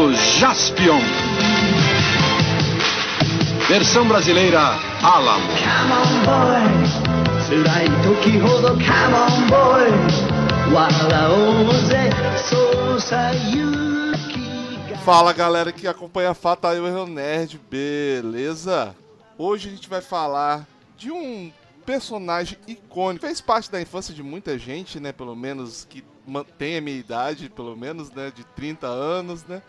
do Jaspion. Versão brasileira Alamo. Come on boy 辛い時ほど Come on boy 笑おうぜそうさ勇気が Fala galera que acompanha a Fatal Erro Nerd, beleza? Hoje a gente vai falar de um personagem icônico, fez parte da infância de muita gente, né? Pelo menos que mantém a minha idade, pelo menos, né? De 30 anos, né?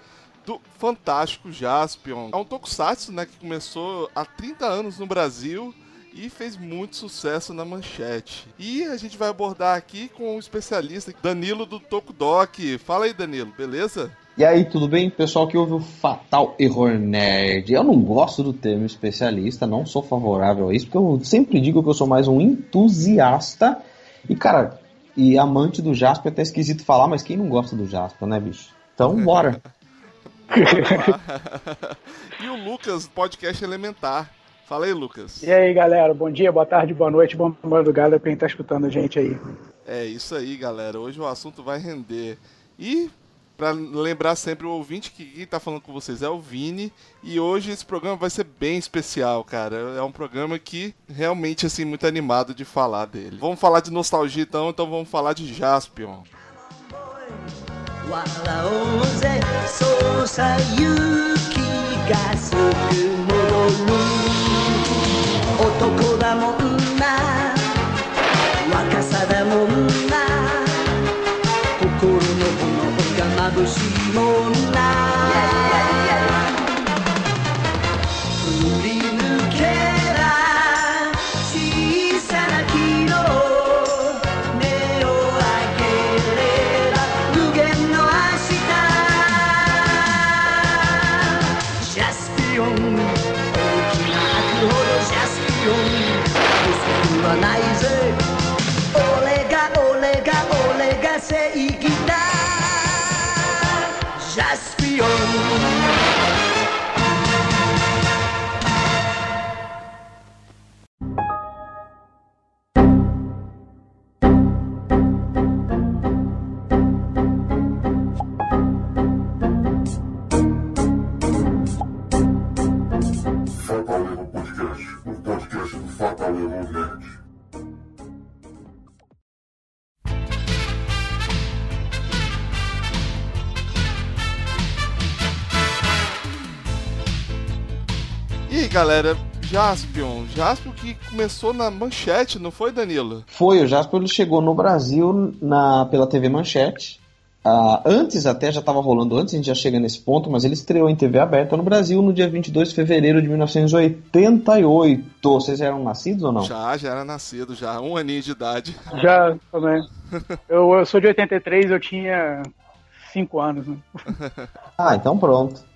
Do fantástico Jaspion. É um tokusatsu, né? Que começou há 30 anos no Brasil e fez muito sucesso na manchete. E a gente vai abordar aqui com um especialista, Danilo do Tokudok. Fala aí, Danilo, beleza? E aí, tudo bem? Pessoal que ouve o Fatal Error Nerd. Eu não gosto do termo especialista, não sou favorável a isso, porque eu sempre digo que eu sou mais um entusiasta. E, cara, e amante do Jasper é até esquisito falar, mas quem não gosta do Jasper, né, bicho? Então, bora. E o Lucas, podcast Elementar. Fala aí, Lucas. E aí, galera, bom dia, boa tarde, boa noite, bom madrugada pra quem tá escutando a gente aí. É isso aí, galera. Hoje o assunto vai render. E para lembrar sempre o ouvinte que quem tá falando com vocês é o Vini e hoje esse programa vai ser bem especial, cara. É um programa que realmente assim muito animado de falar dele. Vamos falar de nostalgia então, então vamos falar de Jaspion. 笑おうぜ。そうさ勇気がすぐ戻る男だもんな。若さだもんな。心の炎が眩しいもんな。Galera, Jaspion, Jaspion que começou na manchete, não foi, Danilo? Foi, o Jasper ele chegou no Brasil na, pela TV Manchete. Ah, antes até, já estava rolando antes, a gente já chega nesse ponto, mas ele estreou em TV aberta no Brasil no dia 22 de fevereiro de 1988. Vocês eram nascidos ou não? Já, já era nascido, já, um aninho de idade. Já também. Eu, eu sou de 83, eu tinha 5 anos, né? Ah, então pronto.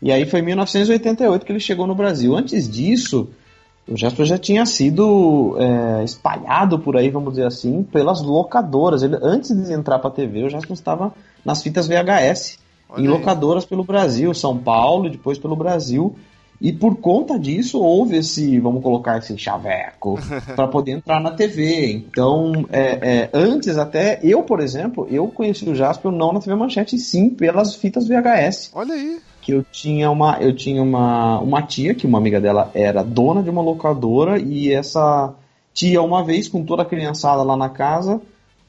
E aí foi em 1988 que ele chegou no Brasil. Antes disso, o Jasper já tinha sido é, espalhado por aí, vamos dizer assim, pelas locadoras. Ele, antes de entrar para a TV, o Jasper estava nas fitas VHS, Olha em aí. locadoras pelo Brasil, São Paulo e depois pelo Brasil. E por conta disso houve esse, vamos colocar esse chaveco, para poder entrar na TV. Então, é, é, antes até, eu, por exemplo, eu conheci o Jasper não na TV Manchete, sim pelas fitas VHS Olha aí. Que eu tinha uma eu tinha uma, uma tia que uma amiga dela era dona de uma locadora e essa tia uma vez com toda a criançada lá na casa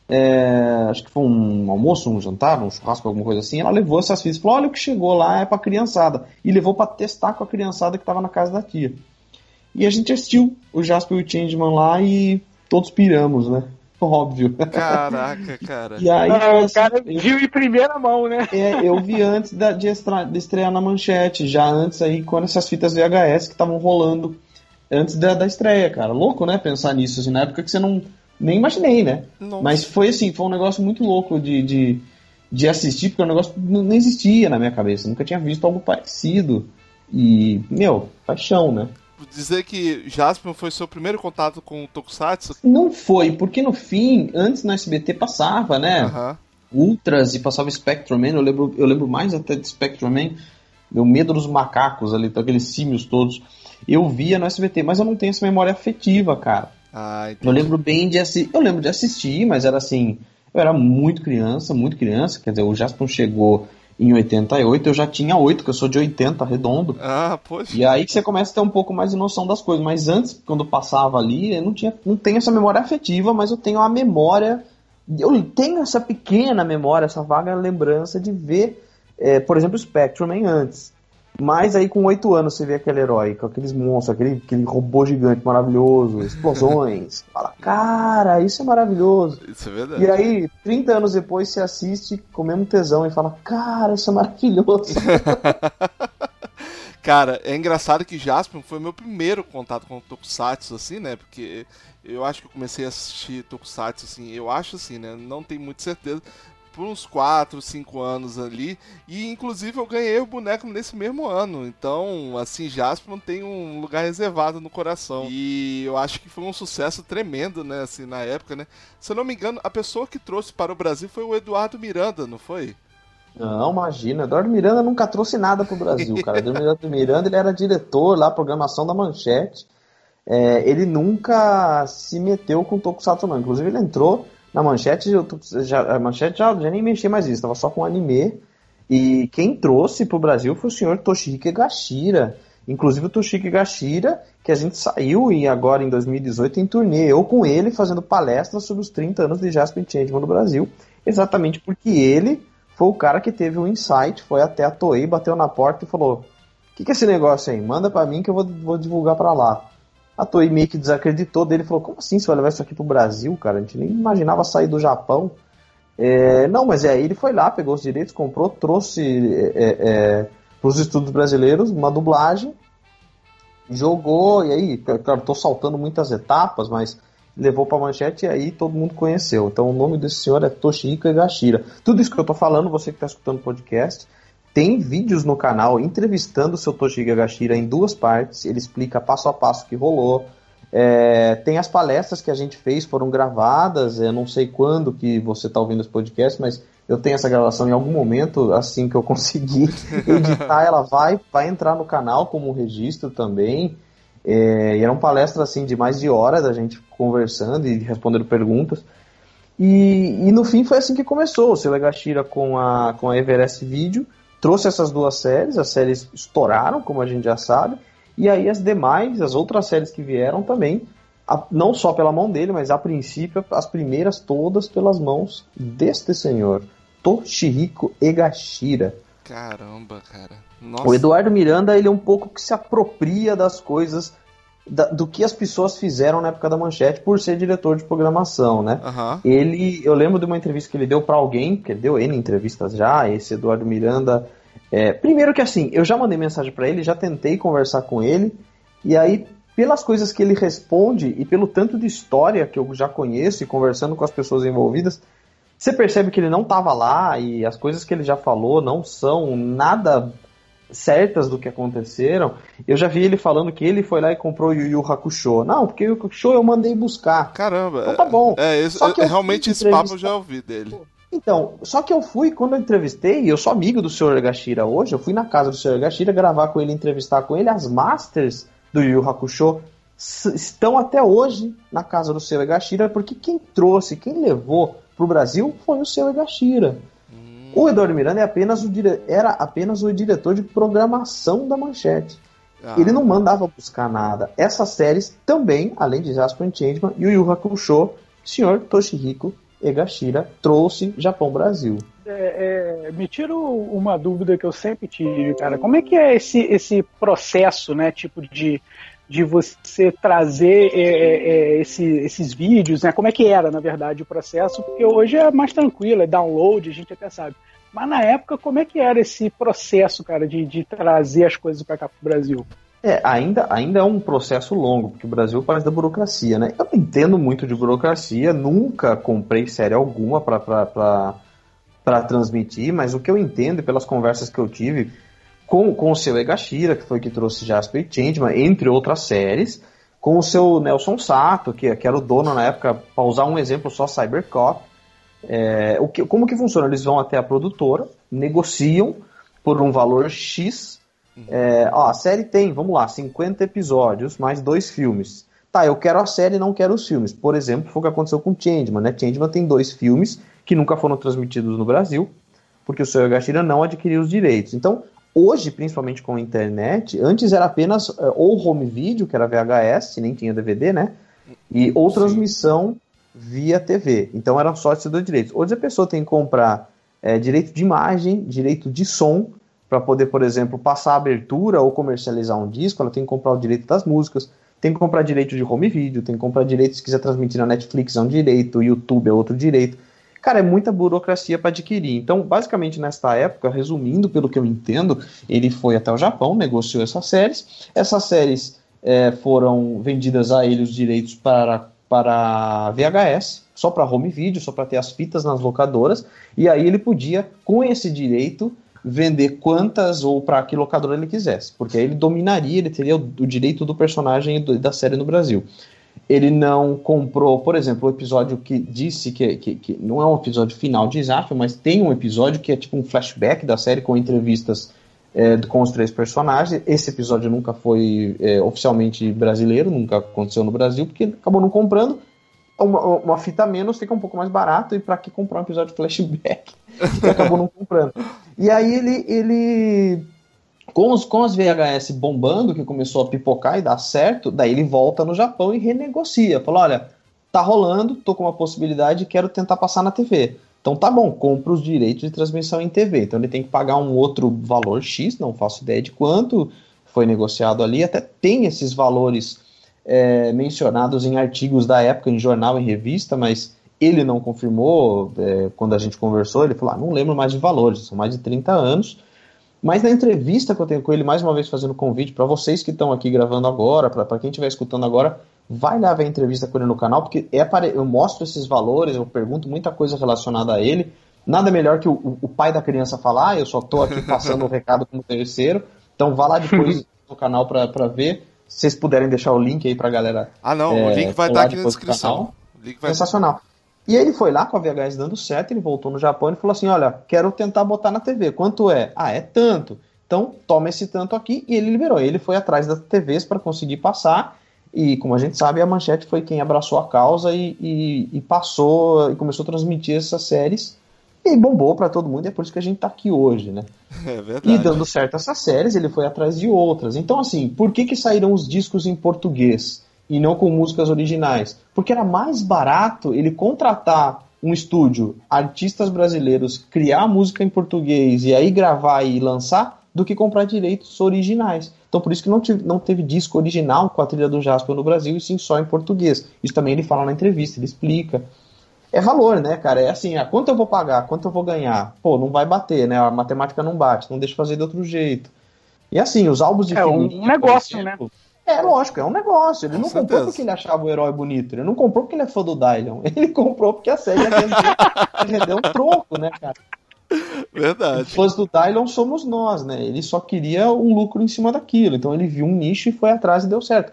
é, acho que foi um almoço, um jantar, um churrasco, alguma coisa assim. Ela levou essas fitas e falou: Olha o que chegou lá, é pra criançada. E levou pra testar com a criançada que tava na casa da tia. E a gente assistiu o Jasper e o Changeman lá e todos piramos, né? Óbvio. Caraca, cara. E aí, Ah, foi o assim, cara eu- viu em primeira mão, né? é, eu vi antes da- de, estra- de estrear na manchete, já antes aí, quando essas fitas VHS que estavam rolando antes da, da estreia, cara. Louco, né? Pensar nisso, assim, na época que você não. Nem imaginei, né? Nossa. Mas foi assim, foi um negócio muito louco de, de, de assistir, porque o negócio não não existia na minha cabeça. Nunca tinha visto algo parecido. E, meu, paixão, né? Dizer que Jaspion foi seu primeiro contato com o Tokusatsu? Não foi, porque no fim, antes no SBT passava, né? Aham. Ultras e passava Spectrum Man, eu lembro, eu lembro mais até de Spectrum Man, meu medo dos macacos ali, daqueles símios todos. Eu via no SBT, mas eu não tenho essa memória afetiva, cara. Ah, Eu lembro bem de assistir, eu lembro de assistir, mas era assim, eu era muito criança, muito criança, quer dizer, o Jaspion chegou em 88, eu já tinha 8, que eu sou de 80, redondo. Ah, poxa. E aí que você começa a ter um pouco mais de noção das coisas. Mas antes, quando passava ali, eu não, tinha, não tenho essa memória afetiva, mas eu tenho a memória. Eu tenho essa pequena memória, essa vaga lembrança de ver, é, por exemplo, Spectrum antes. Mas aí com oito anos você vê aquele herói, com aqueles monstros, aquele, aquele robô gigante maravilhoso, explosões. Fala, cara, isso é maravilhoso. Isso é verdade. E aí, 30 anos depois, você assiste com o mesmo tesão e fala, cara, isso é maravilhoso. Cara, é engraçado que Jaspion foi meu primeiro contato com Tokusatsu, assim, né? Porque eu acho que eu comecei a assistir Tokusatsu, assim, eu acho assim, né? Não tenho muita certeza. Por uns 4, 5 anos ali. E inclusive eu ganhei o boneco nesse mesmo ano. Então, assim, Jaspion tem um lugar reservado no coração. E eu acho que foi um sucesso tremendo, né? Assim, na época, né? Se eu não me engano, a pessoa que trouxe para o Brasil foi o Eduardo Miranda, não foi? Não, imagina. Eduardo Miranda nunca trouxe nada pro Brasil, cara. Eduardo Miranda ele era diretor lá, programação da Manchete. É, ele nunca se meteu com o Tokusatsu, não. Inclusive, ele entrou na Manchete, eu tô- já, a Manchete já, já nem mexia mais isso, tava só com anime. E quem trouxe pro Brasil foi o senhor Toshihiko Egashira. Inclusive o Toshihiko Egashira, que a gente saiu e agora em 2018 em turnê, eu com ele fazendo palestras sobre os 30 anos de Jasper Changeman no Brasil, exatamente porque ele foi o cara que teve o insight, foi até a Toei, bateu na porta e falou: "O que, que é esse negócio aí? Manda pra mim que eu vou, vou divulgar pra lá". A Toei meio que desacreditou dele, falou: "Como assim você vai levar isso aqui pro Brasil, cara? A gente nem imaginava sair do Japão". É, não, mas aí ele foi lá, pegou os direitos, comprou, trouxe é, para os estudos brasileiros uma dublagem, jogou, e aí, claro, tô saltando muitas etapas, mas levou para manchete e aí todo mundo conheceu. Então o nome desse senhor é Toshihiko Egashira. Tudo isso que eu tô falando, você que está escutando o podcast, tem vídeos no canal entrevistando o seu Toshihiko Egashira em duas partes. Ele explica passo a passo o que rolou. É, tem as palestras que a gente fez, foram gravadas. Eu não sei quando que você está ouvindo esse podcast, mas eu tenho essa gravação em algum momento, assim que eu conseguir editar, ela vai, vai entrar no canal como registro também. É, e eram palestras assim de mais de horas a gente conversando e respondendo perguntas. E, e no fim foi assim que começou. O seu Egashira com a, com a Everest Video trouxe essas duas séries, as séries estouraram, como a gente já sabe, e aí as demais, as outras séries que vieram também, a, não só pela mão dele, mas a princípio as primeiras todas pelas mãos deste senhor, Toshihiko Egashira. Caramba, cara. Nossa. O Eduardo Miranda, ele é um pouco que se apropria das coisas, da, do que as pessoas fizeram na época da Manchete por ser diretor de programação, né? Aham. Ele, eu lembro de uma entrevista que ele deu para alguém, que ele deu N entrevistas já, esse Eduardo Miranda. É, primeiro que assim, eu já mandei mensagem para ele, já tentei conversar com ele, e aí, pelas coisas que ele responde e pelo tanto de história que eu já conheço e conversando com as pessoas envolvidas, você percebe que ele não estava lá e as coisas que ele já falou não são nada certas do que aconteceram. Eu já vi ele falando que ele foi lá e comprou o Yu Yu Hakusho. Não, porque o Yu Hakusho eu mandei buscar. Caramba. Então tá bom. É, esse- Só que eu realmente esse papo eu já ouvi dele. Então, só que eu fui, quando eu entrevistei, eu sou amigo do Sr. Egashira hoje, eu fui na casa do Sr. Egashira gravar com ele, entrevistar com ele, as masters do Yu Yu Hakusho estão até hoje na casa do Sr. Egashira, porque quem trouxe, quem levou pro Brasil foi o Sr. Egashira. O Eduardo Miranda é apenas o dire... era apenas o diretor de programação da Manchete. Ah, Ele não mandava buscar nada. Essas séries também, além de Jasper Changeman e o Yu Hakusho, Sr. Toshihiko Egashira trouxe Japão Brasil. É, é, me tira uma dúvida que eu sempre tive, cara. Como é que é esse, esse processo, né? Tipo de, de você trazer é, é, é, esse- esses vídeos, né? Como é que era, na verdade, o processo? Porque hoje é mais tranquilo, é download, a gente até sabe. Mas na época, como é que era esse processo, cara, de, de trazer as coisas para cá pro Brasil? É, ainda, ainda é um processo longo, porque o Brasil faz da burocracia, né? Eu não entendo muito de burocracia, nunca comprei série alguma para transmitir, mas o que eu entendo pelas conversas que eu tive com, com o seu Egashira, que foi que trouxe Jasper e Changeman, entre outras séries, com o seu Nelson Sato, que, que era o dono na época, para usar um exemplo só, Cybercop. É, o que, como que funciona? Eles vão até a produtora, negociam por um valor X, é, ó, a série tem, vamos lá, 50 episódios, mais dois filmes. Tá, eu quero a série não quero os filmes. Por exemplo, foi o que aconteceu com Changeman, né? Changeman tem dois filmes que nunca foram transmitidos no Brasil. porque o seu Egashira não adquiriu os direitos. Então, hoje, principalmente com a internet, antes era apenas eh, ou home video, que era VHS, nem tinha DVD, né? E ou transmissão via TV. Então eram só esses dois direitos. Hoje a pessoa tem que comprar eh, direito de imagem, direito de som, para poder, por exemplo, passar a abertura ou comercializar um disco, ela tem que comprar o direito das músicas, tem que comprar direito de home video, tem que comprar direito se quiser transmitir na Netflix é um direito, YouTube é outro direito. Cara, é muita burocracia para adquirir. Então, basicamente, nesta época, resumindo pelo que eu entendo, ele foi até o Japão, negociou essas séries. Essas séries é, foram vendidas a ele os direitos para, para VHS, só para home video, só para ter as fitas nas locadoras. E aí ele podia, com esse direito, vender quantas ou para que locadora ele quisesse, porque aí ele dominaria, ele teria o, o direito do personagem do, da série no Brasil. Ele não comprou, por exemplo, o episódio que disse que, que, que não é um episódio final de Zafio, mas tem um episódio que é tipo um flashback da série com entrevistas é, com os três personagens. Esse episódio nunca foi é, oficialmente brasileiro, nunca aconteceu no Brasil, porque acabou não comprando. Uma, uma fita menos fica um pouco mais barato, e para que comprar um episódio flashback? acabou não comprando. E aí ele, ele com, os, com as VHS bombando, que começou a pipocar e dar certo, daí ele volta no Japão e renegocia. Fala, olha, tá rolando, tô com uma possibilidade quero tentar passar na TV. Então tá bom, compra os direitos de transmissão em TV. Então ele tem que pagar um outro valor X, não faço ideia de quanto foi negociado ali. Até tem esses valores é, mencionados em artigos da época, em jornal, em revista, mas ele não confirmou é, quando a gente conversou. Ele falou: ah, não lembro mais de valores, são mais de 30 anos. Mas na entrevista que eu tenho com ele, mais uma vez fazendo convite para vocês que estão aqui gravando agora, para quem estiver escutando agora, vai lá ver a entrevista com ele no canal, porque é para, eu mostro esses valores, eu pergunto muita coisa relacionada a ele. Nada melhor que o, o pai da criança falar, ah, eu só estou aqui passando o recado como terceiro. Então vá lá depois no canal para ver. Se vocês puderem deixar o link aí para a galera. Ah, não, é, o link vai estar tá aqui na descrição. Sensacional. E aí ele foi lá com a VHS dando certo, ele voltou no Japão e falou assim: olha, quero tentar botar na TV. Quanto é? Ah, é tanto. Então toma esse tanto aqui e ele liberou. Ele foi atrás das TVs para conseguir passar. E como a gente sabe, a Manchete foi quem abraçou a causa e, e, e passou e começou a transmitir essas séries. E bombou para todo mundo, e é por isso que a gente tá aqui hoje, né? É verdade. E dando certo essas séries, ele foi atrás de outras. Então, assim, por que, que saíram os discos em português? E não com músicas originais. Porque era mais barato ele contratar um estúdio, artistas brasileiros, criar música em português e aí gravar e lançar, do que comprar direitos originais. Então por isso que não, tive, não teve disco original com a trilha do Jasper no Brasil, e sim só em português. Isso também ele fala na entrevista, ele explica. É valor, né, cara? É assim, ah, quanto eu vou pagar, quanto eu vou ganhar? Pô, não vai bater, né? A matemática não bate, não deixa fazer de outro jeito. E assim, os álbuns de É um negócio, né? É, lógico, é um negócio. Ele Com não certeza. comprou porque ele achava o herói bonito. Ele não comprou porque ele é fã do Dylan. Ele comprou porque a série rendeu um troco, né, cara? Verdade. Os fãs do Dylan somos nós, né? Ele só queria um lucro em cima daquilo. Então ele viu um nicho e foi atrás e deu certo.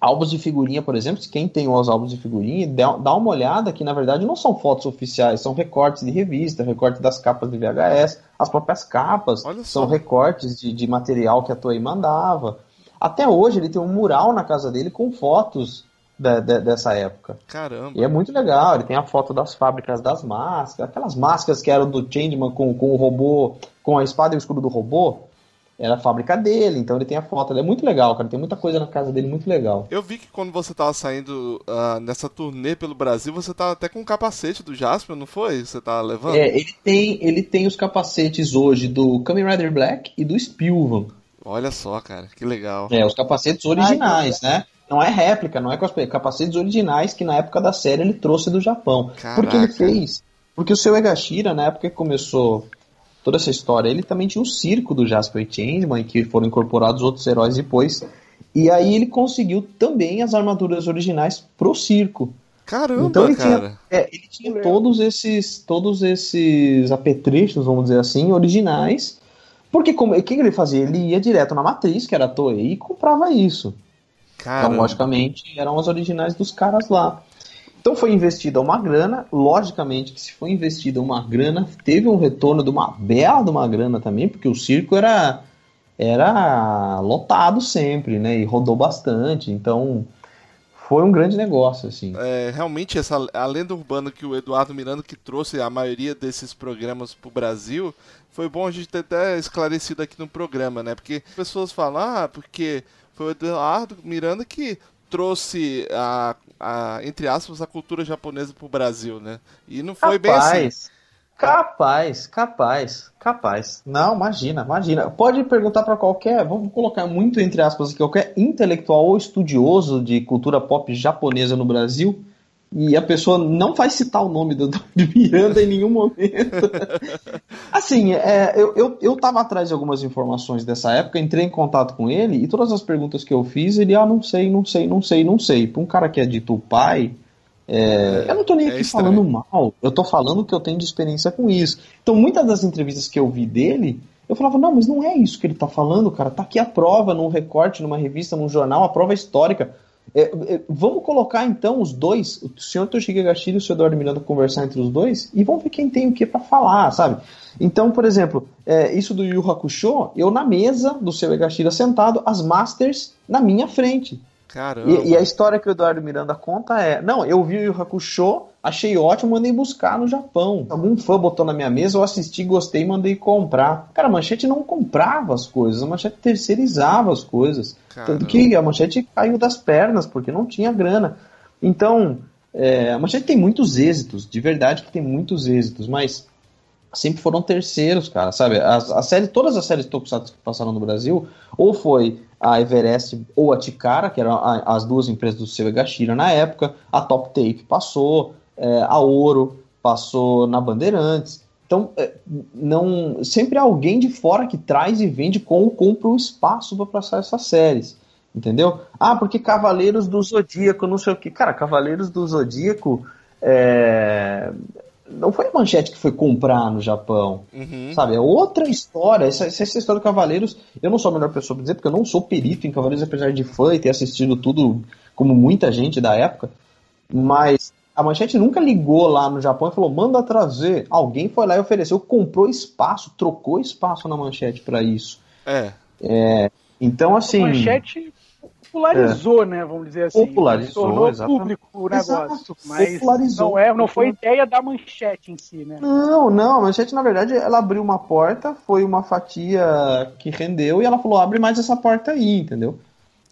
Álbuns de figurinha, por exemplo, quem tem os álbuns de figurinha, dá uma olhada que na verdade não são fotos oficiais, são recortes de revista, recortes das capas de VHS, as próprias capas são recortes de, de material que a Toei mandava. Até hoje ele tem um mural na casa dele com fotos de, dessa época. Caramba. E é muito legal, ele tem a foto das fábricas das máscaras, aquelas máscaras que eram do Changeman com, com o robô, com a espada e o escudo do robô. Era a fábrica dele, então ele tem a foto. Ele é muito legal, cara. Tem muita coisa na casa dele muito legal. Eu vi que quando você tava saindo uh, nessa turnê pelo Brasil, você tava até com o capacete do Jasper, não foi? Você tava levando? É, ele tem, ele tem os capacetes hoje do Kamen Rider Black e do Spilvan. Olha só, cara, que legal. É, os capacetes originais, né? Não é réplica, não é cosplay, capacetes originais que na época da série ele trouxe do Japão. Caraca. Porque ele fez. Porque o seu Egashira, na época que começou toda essa história, ele também tinha o circo do Jasper e Changeman, que foram incorporados outros heróis depois. E aí ele conseguiu também as armaduras originais pro circo. Caramba, então ele cara. Tinha, é, ele tinha todos esses, todos esses apetrechos, vamos dizer assim, originais porque como, o que ele fazia? Ele ia direto na matriz, que era a Toei, e comprava isso. Caramba. Então, logicamente, eram as originais dos caras lá. Então foi investida uma grana, logicamente que se foi investida uma grana, teve um retorno de uma bela de uma grana também, porque o circo era era lotado sempre, né? E rodou bastante. Então foi um grande negócio, assim. É, realmente, essa, a lenda urbana que o Eduardo Miranda que trouxe a maioria desses programas pro Brasil, foi bom a gente ter até esclarecido aqui no programa, né? Porque pessoas falam, ah, porque foi o Eduardo Miranda que trouxe a, a entre aspas, a cultura japonesa pro Brasil, né? E não foi bem assim. Capaz, capaz, capaz. Não, imagina, imagina. Pode perguntar para qualquer, vamos colocar muito entre aspas aqui, qualquer intelectual ou estudioso de cultura pop japonesa no Brasil, e a pessoa não vai citar o nome do Dr. Miranda em nenhum momento. assim, é, eu, eu, eu tava atrás de algumas informações dessa época, entrei em contato com ele, e todas as perguntas que eu fiz, ele, ah, não sei, não sei, não sei, não sei. Para um cara que é de Tupai, é, eu não tô nem É aqui estranho. falando mal, eu tô falando que eu tenho de experiência com isso. Então, muitas das entrevistas que eu vi dele, eu falava, não, mas não é isso que ele tá falando, cara. Tá aqui a prova num recorte, numa revista, num jornal, a prova histórica. É, é, vamos colocar então os dois, o senhor Toshige Gashiro e o senhor Eduardo Miranda conversar entre os dois e vamos ver quem tem o que pra falar, sabe? Então, por exemplo, é, isso do Yu Hakusho, eu na mesa do seu Egashira sentado, as Masters na minha frente. Caramba. E, e a história que o Eduardo Miranda conta é: não, eu vi o Yu Hakusho, achei ótimo, mandei buscar no Japão. Algum fã botou na minha mesa, eu assisti, gostei, mandei comprar. Cara, a Manchete não comprava as coisas, a Manchete terceirizava as coisas. Caramba. Tanto que a Manchete caiu das pernas, porque não tinha grana. Então, é, a Manchete tem muitos êxitos, de verdade que tem muitos êxitos, mas sempre foram terceiros, cara, sabe? As, as séries, todas as séries Tokusatsu que passaram no Brasil, ou foi a Everest ou a Tikara, que eram a- as duas empresas do seu na época, a Top Tape passou, é, a Ouro passou na Bandeirantes. Então, é, não sempre há alguém de fora que traz e vende com compra o espaço para passar essas séries. Entendeu? Ah, porque Cavaleiros do Zodíaco, não sei o que. Cara, Cavaleiros do Zodíaco é, não foi a manchete que foi comprar no Japão. Uhum. Sabe? É outra história. Essa, essa história do Cavaleiros, eu não sou a melhor pessoa pra dizer, porque eu não sou perito em Cavaleiros, apesar de fã e ter assistido tudo como muita gente da época. Mas a manchete nunca ligou lá no Japão e falou: manda trazer. Alguém foi lá e ofereceu, comprou espaço, trocou espaço na manchete pra isso. É. Então, assim. A manchete popularizou, né? Vamos dizer assim. Popularizou, tornou exatamente. público o negócio. Exato, Mas popularizou. não, é, não foi ideia da manchete em si, né? Não, não, a manchete, na verdade, ela abriu uma porta, foi uma fatia que rendeu e ela falou: abre mais essa porta aí, entendeu?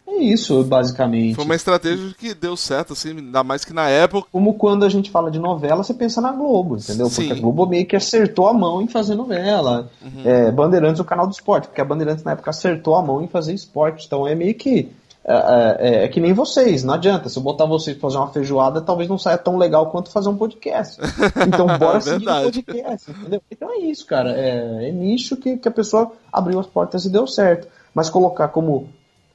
É isso, basicamente. Foi uma estratégia que deu certo, assim, ainda mais que na época. Como quando a gente fala de novela, você pensa na Globo, entendeu? Sim. Porque a Globo meio que acertou a mão em fazer novela. É, Bandeirantes, o canal do esporte, porque a Bandeirantes na época acertou a mão em fazer esporte. Então é meio que. É, é- é que nem vocês, não adianta. Se eu botar vocês pra fazer uma feijoada, talvez não saia tão legal quanto fazer um podcast. Então bora seguir o Verdade. podcast, entendeu? Então é isso, cara. É, é nicho que, que a pessoa abriu as portas e deu certo. Mas colocar como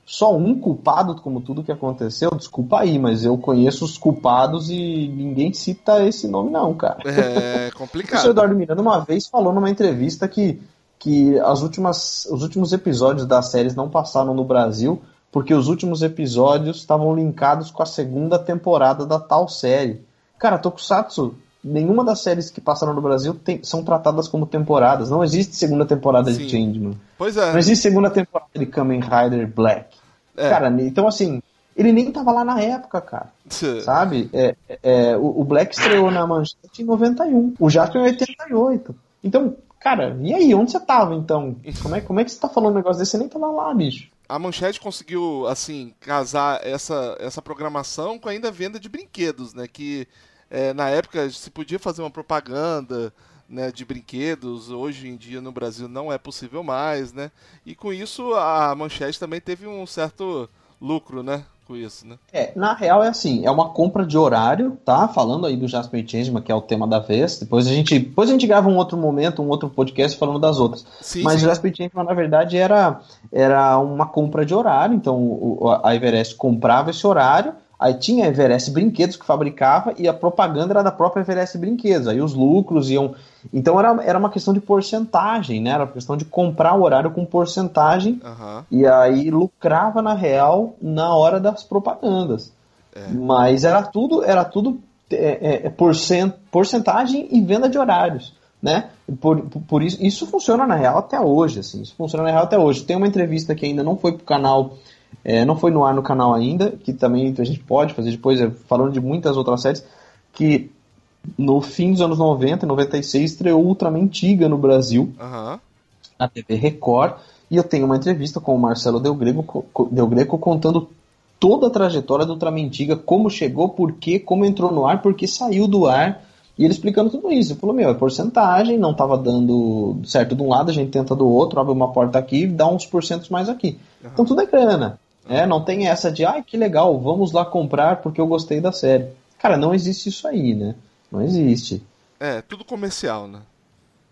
só um culpado, como tudo que aconteceu, desculpa aí, mas eu conheço os culpados e ninguém cita esse nome, não, cara. É O senhor complicado. Eduardo Miranda uma vez falou numa entrevista que, que as últimas, os últimos episódios das séries não passaram no Brasil porque os últimos episódios estavam linkados com a segunda temporada da tal série. Cara, Tokusatsu, nenhuma das séries que passaram no Brasil tem- são tratadas como temporadas. Não existe segunda temporada Sim. de Changeman. Pois é. Não existe segunda temporada de Kamen Rider Black. É. Cara, então assim, ele nem tava lá na época, cara. Sabe? É, é, o, o Black estreou na manchete em 91. O Jasper em 88. Então, cara, e aí? Onde você tava então? Como é, como é que você tá falando um negócio desse? Você nem tava lá, bicho. A Manchete conseguiu, assim, casar essa, essa programação com ainda a venda de brinquedos, né? Que é, na época se podia fazer uma propaganda né, de brinquedos, hoje em dia no Brasil não é possível mais, né? E com isso a Manchete também teve um certo lucro, né? Com isso, né? É, na real é assim, é uma compra de horário, tá? Falando aí do Jasper Changeman, que é o tema da vez. Depois a gente, depois a gente grava um outro momento, um outro podcast falando das outras. Sim, Mas sim. o Jasper Changeman, na verdade, era, era uma compra de horário. Então o- a Everest comprava esse horário, aí tinha a Everest Brinquedos que fabricava e a propaganda era da própria Everest Brinquedos. Aí os lucros iam. Então era, era uma questão de porcentagem, né? Era uma questão de comprar o horário com porcentagem Aham. e aí lucrava na real na hora das propagandas. Mas era tudo, era tudo é, é, porcent, porcentagem e venda de horários. Né? Por, por- por isso, isso funciona na real até hoje. Assim, isso funciona na real até hoje. Tem uma entrevista que ainda não foi pro canal É, não foi no ar no canal ainda, que também a gente pode fazer depois, é, falando de muitas outras séries, que no fim dos anos 90, 96, estreou Ultraman Tiga no Brasil, Aham. na TV Record, e eu tenho uma entrevista com o Marcelo Del Greco, co- Del Greco contando toda a trajetória do Ultraman Tiga, como chegou, por quê, como entrou no ar, por que saiu do ar, e ele explicando tudo isso. Ele falou, meu, é porcentagem, não estava dando certo de um lado, a gente tenta do outro, abre uma porta aqui, dá uns porcentos mais aqui. Então tudo é grana. É, não tem essa de, ai, que legal, vamos lá comprar porque eu gostei da série. Cara, não existe isso aí, né? Não existe. É, tudo comercial, né?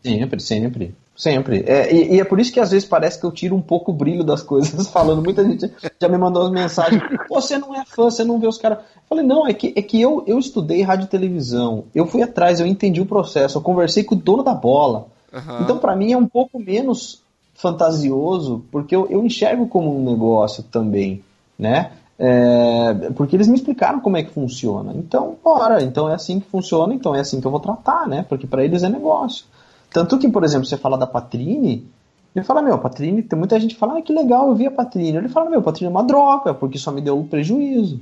Sempre, sempre. Sempre. É, e, e é por isso que às vezes parece que eu tiro um pouco o brilho das coisas falando. Muita gente já me mandou as mensagens. "Pô, Você não é fã, você não vê os caras. Falei, não, é que, é que eu, eu estudei rádio e televisão. Eu fui atrás, eu entendi o processo, eu conversei com o dono da bola. Aham. Então, pra mim, é um pouco menos fantasioso, porque eu, eu enxergo como um negócio também, né? É, porque eles me explicaram como é que funciona. Então, bora, então é assim que funciona, então é assim que eu vou tratar, né? Porque pra eles é negócio. Tanto que, por exemplo, você fala da Patrine, ele fala, meu, Patrine, tem muita gente que fala, ah, que legal, eu vi a Patrine. Ele fala, meu, Patrine é uma droga, porque só me deu prejuízo,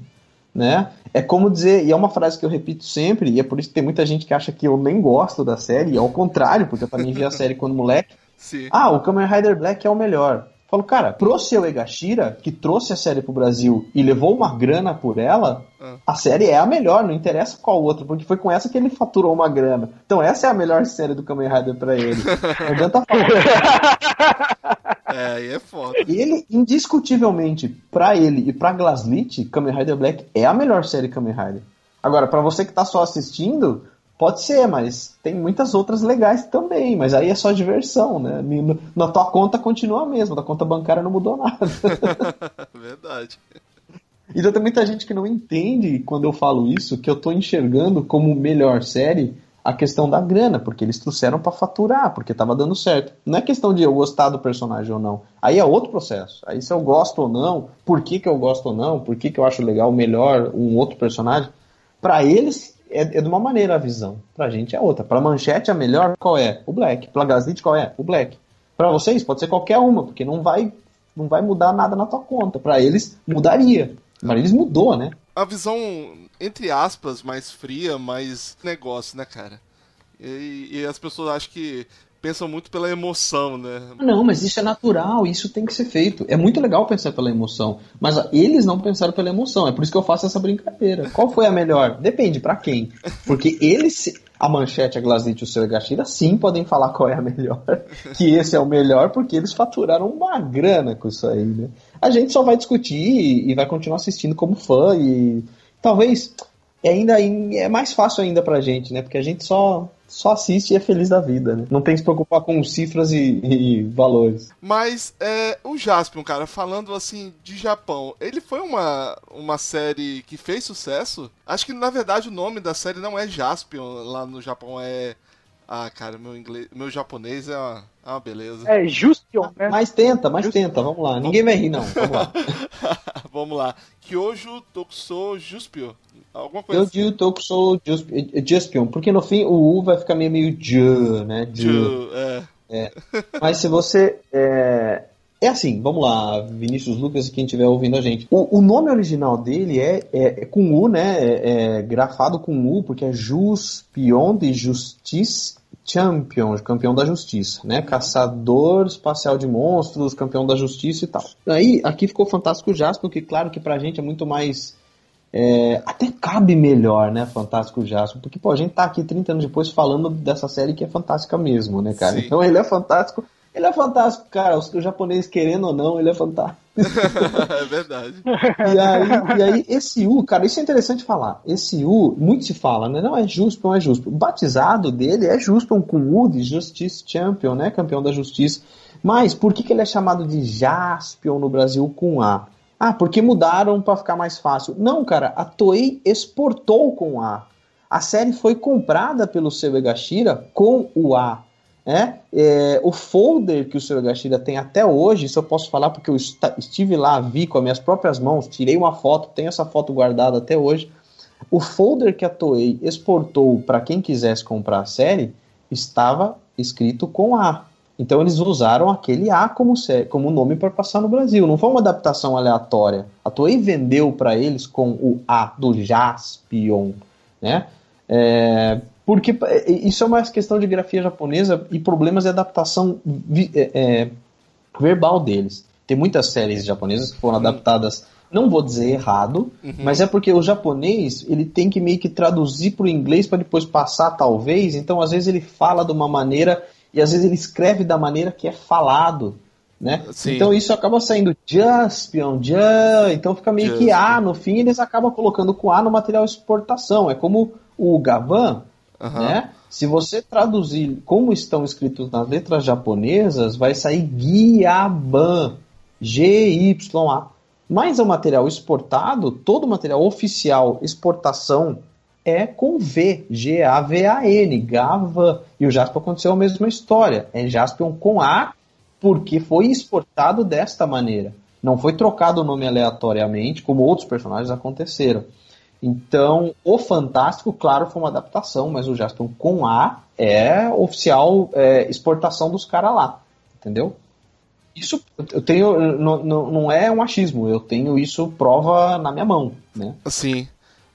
né? É como dizer, e é uma frase que eu repito sempre, e é por isso que tem muita gente que acha que eu nem gosto da série, e ao contrário, porque eu também vi a série quando moleque. Sim. Ah, o Kamen Rider Black é o melhor. Falo, cara, pro seu Egashira, que trouxe a série pro Brasil e levou uma grana por ela, Ah. a série é a melhor, não interessa qual outra, porque foi com essa que ele faturou uma grana. Então essa é a melhor série do Kamen Rider pra ele. Não adianta falar. É, aí é foda. Ele, indiscutivelmente, pra ele e pra Glaslit, Kamen Rider Black é a melhor série Kamen Rider. Agora, pra você que tá só assistindo, pode ser, mas tem muitas outras legais também, mas aí é só diversão, né? Na tua conta continua a mesma, da conta bancária não mudou nada. Verdade. Então tem muita gente que não entende quando eu falo isso, que eu tô enxergando como melhor série a questão da grana, porque eles trouxeram pra faturar, porque tava dando certo. Não é questão de eu gostar do personagem ou não. Aí é outro processo. Aí se eu gosto ou não, por que, que eu gosto ou não, por que, que eu acho legal melhor um outro personagem, Pra eles é, é de uma maneira a visão. Pra gente é outra. Pra manchete a melhor qual é? O Black. Pra Gaslit qual é? O Black. Pra vocês pode ser qualquer uma, porque não vai não vai mudar nada na tua conta. Pra eles mudaria. Mas eles mudou, né? A visão, entre aspas, mais fria, mais negócio, né, cara? E, e as pessoas acham que pensam muito pela emoção, né? Não, mas isso é natural, isso tem que ser feito. É muito legal pensar pela emoção, mas eles não pensaram pela emoção. É por isso que eu faço essa brincadeira. Qual foi a melhor? Depende pra quem. Porque eles, a Manchete, a Glaslit e o seu Egashira, sim podem falar qual é a melhor. Que esse é o melhor porque eles faturaram uma grana com isso aí, né? A gente só vai discutir e, e vai continuar assistindo como fã e talvez é ainda é mais fácil ainda pra gente, né? Porque a gente só só assiste e é feliz da vida, né? Não tem que se preocupar com cifras e, e valores. Mas é, o Jaspion, cara, falando assim de Japão, ele foi uma, uma série que fez sucesso? Acho que na verdade o nome da série não é Jaspion lá no Japão, é. Ah, cara, meu inglês, meu japonês é uma, é uma beleza. É Justion, né? Mas tenta, mas tenta, vamos lá. Ninguém vai rir, não. Vamos lá. Vamos lá. Kyojo Tokusou Juspio. Alguma coisa Eu assim. digo que sou Juspion, porque no fim o U vai ficar meio meio Ju, né? Ju. Ju, é. Mas se você. É... é assim, vamos lá, Vinícius Lucas e quem estiver ouvindo a gente. O, o nome original dele é, é, é com U, né? É, é grafado com U, porque é Juspion de Justice Champion, campeão da justiça, né? Caçador espacial de monstros, campeão da justiça e tal. Aí, aqui ficou fantástico Jasper, porque claro que pra gente é muito mais é, até cabe melhor, né, Fantástico Jasper, porque, pô, a gente tá aqui 30 anos depois falando dessa série que é fantástica mesmo, né, cara? Sim. Então ele é fantástico, ele é fantástico, cara, os, japoneses querendo ou não, ele é fantástico. é verdade. E aí, e aí, esse U, cara, isso é interessante falar, esse U, muito se fala, né, não é justo, não é justo. O batizado dele é Juspion com U de Justice Champion, né, campeão da justiça. Mas por que, que ele é chamado de Jaspion no Brasil com A? Ah, porque mudaram para ficar mais fácil. Não, cara, a Toei exportou com A. A série foi comprada pelo seu Egashira com o A. né? É, o folder que o seu Egashira tem até hoje, isso eu posso falar porque eu estive lá, vi com as minhas próprias mãos, tirei uma foto, tenho essa foto guardada até hoje. O folder que a Toei exportou para quem quisesse comprar a série estava escrito com A. Então eles usaram aquele A como, como nome para passar no Brasil. Não foi uma adaptação aleatória. A Toei vendeu para eles com o A do Jaspion, né? É, porque é, isso é uma questão de grafia japonesa e problemas de adaptação é, é, verbal deles. Tem muitas séries japonesas que foram adaptadas, não vou dizer errado, mas é porque o japonês ele tem que meio que traduzir para o inglês para depois passar, talvez. Então, às vezes ele fala de uma maneira e às vezes ele escreve da maneira que é falado, né? Então isso acaba saindo Jaspion, Jan, então fica meio que. A no fim, eles acabam colocando com A no material exportação. É como o Gavan, Aham. né? Se você traduzir como estão escritos nas letras japonesas, vai sair Guiaban, G-Y-A. Mas o material exportado, todo o material oficial exportação é com V, G-A-V-A-N, Gavan. E o Jaspion aconteceu a mesma história. É Jaspion com A, porque foi exportado desta maneira. Não foi trocado o nome aleatoriamente, como outros personagens aconteceram. Então, o Fantástico, claro, foi uma adaptação, mas o Jaspion com A é oficial é, exportação dos caras lá. Entendeu? Isso eu tenho. Não, não, é um achismo, eu tenho isso prova na minha mão. Né? Sim.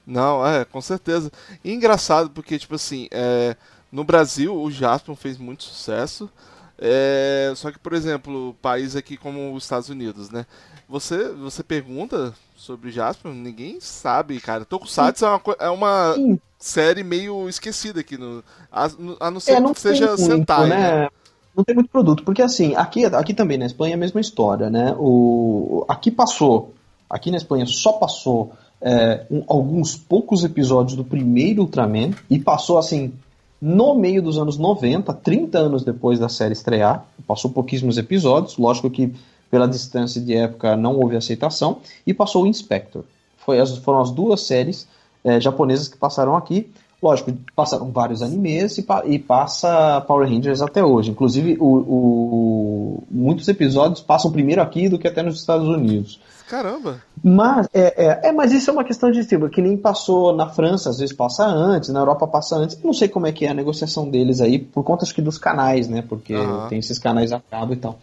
Não, é, com certeza. E engraçado porque, tipo assim, é, no Brasil o Jaspion fez muito sucesso. é, só que, por exemplo, países aqui como os Estados Unidos, né? Você, você pergunta sobre Jaspion, ninguém sabe, cara. Tokusatsu é uma, é uma Sim. série meio esquecida aqui, no, a, a não ser É, não que seja muito, Sentai, né? né? Não tem muito produto, porque assim, aqui, aqui também na Espanha é a mesma história, né? O, aqui passou, aqui na Espanha só passou é, um- alguns poucos episódios do primeiro Ultraman e passou assim no meio dos anos 90, 30 anos depois da série estrear, passou pouquíssimos episódios, lógico que pela distância de época não houve aceitação, e passou o Inspector. Foi as, foram as duas séries é, japonesas que passaram aqui. Lógico, passaram vários animes e, e passa Power Rangers até hoje. Inclusive, o, o- muitos episódios passam primeiro aqui do que até nos Estados Unidos. Caramba! Mas, é, é, é, mas isso é uma questão de estilo, que nem passou na França, às vezes passa antes, na Europa passa antes. Não sei como é que é a negociação deles aí, por conta acho que dos canais, né? Porque Aham. tem esses canais a cabo e tal.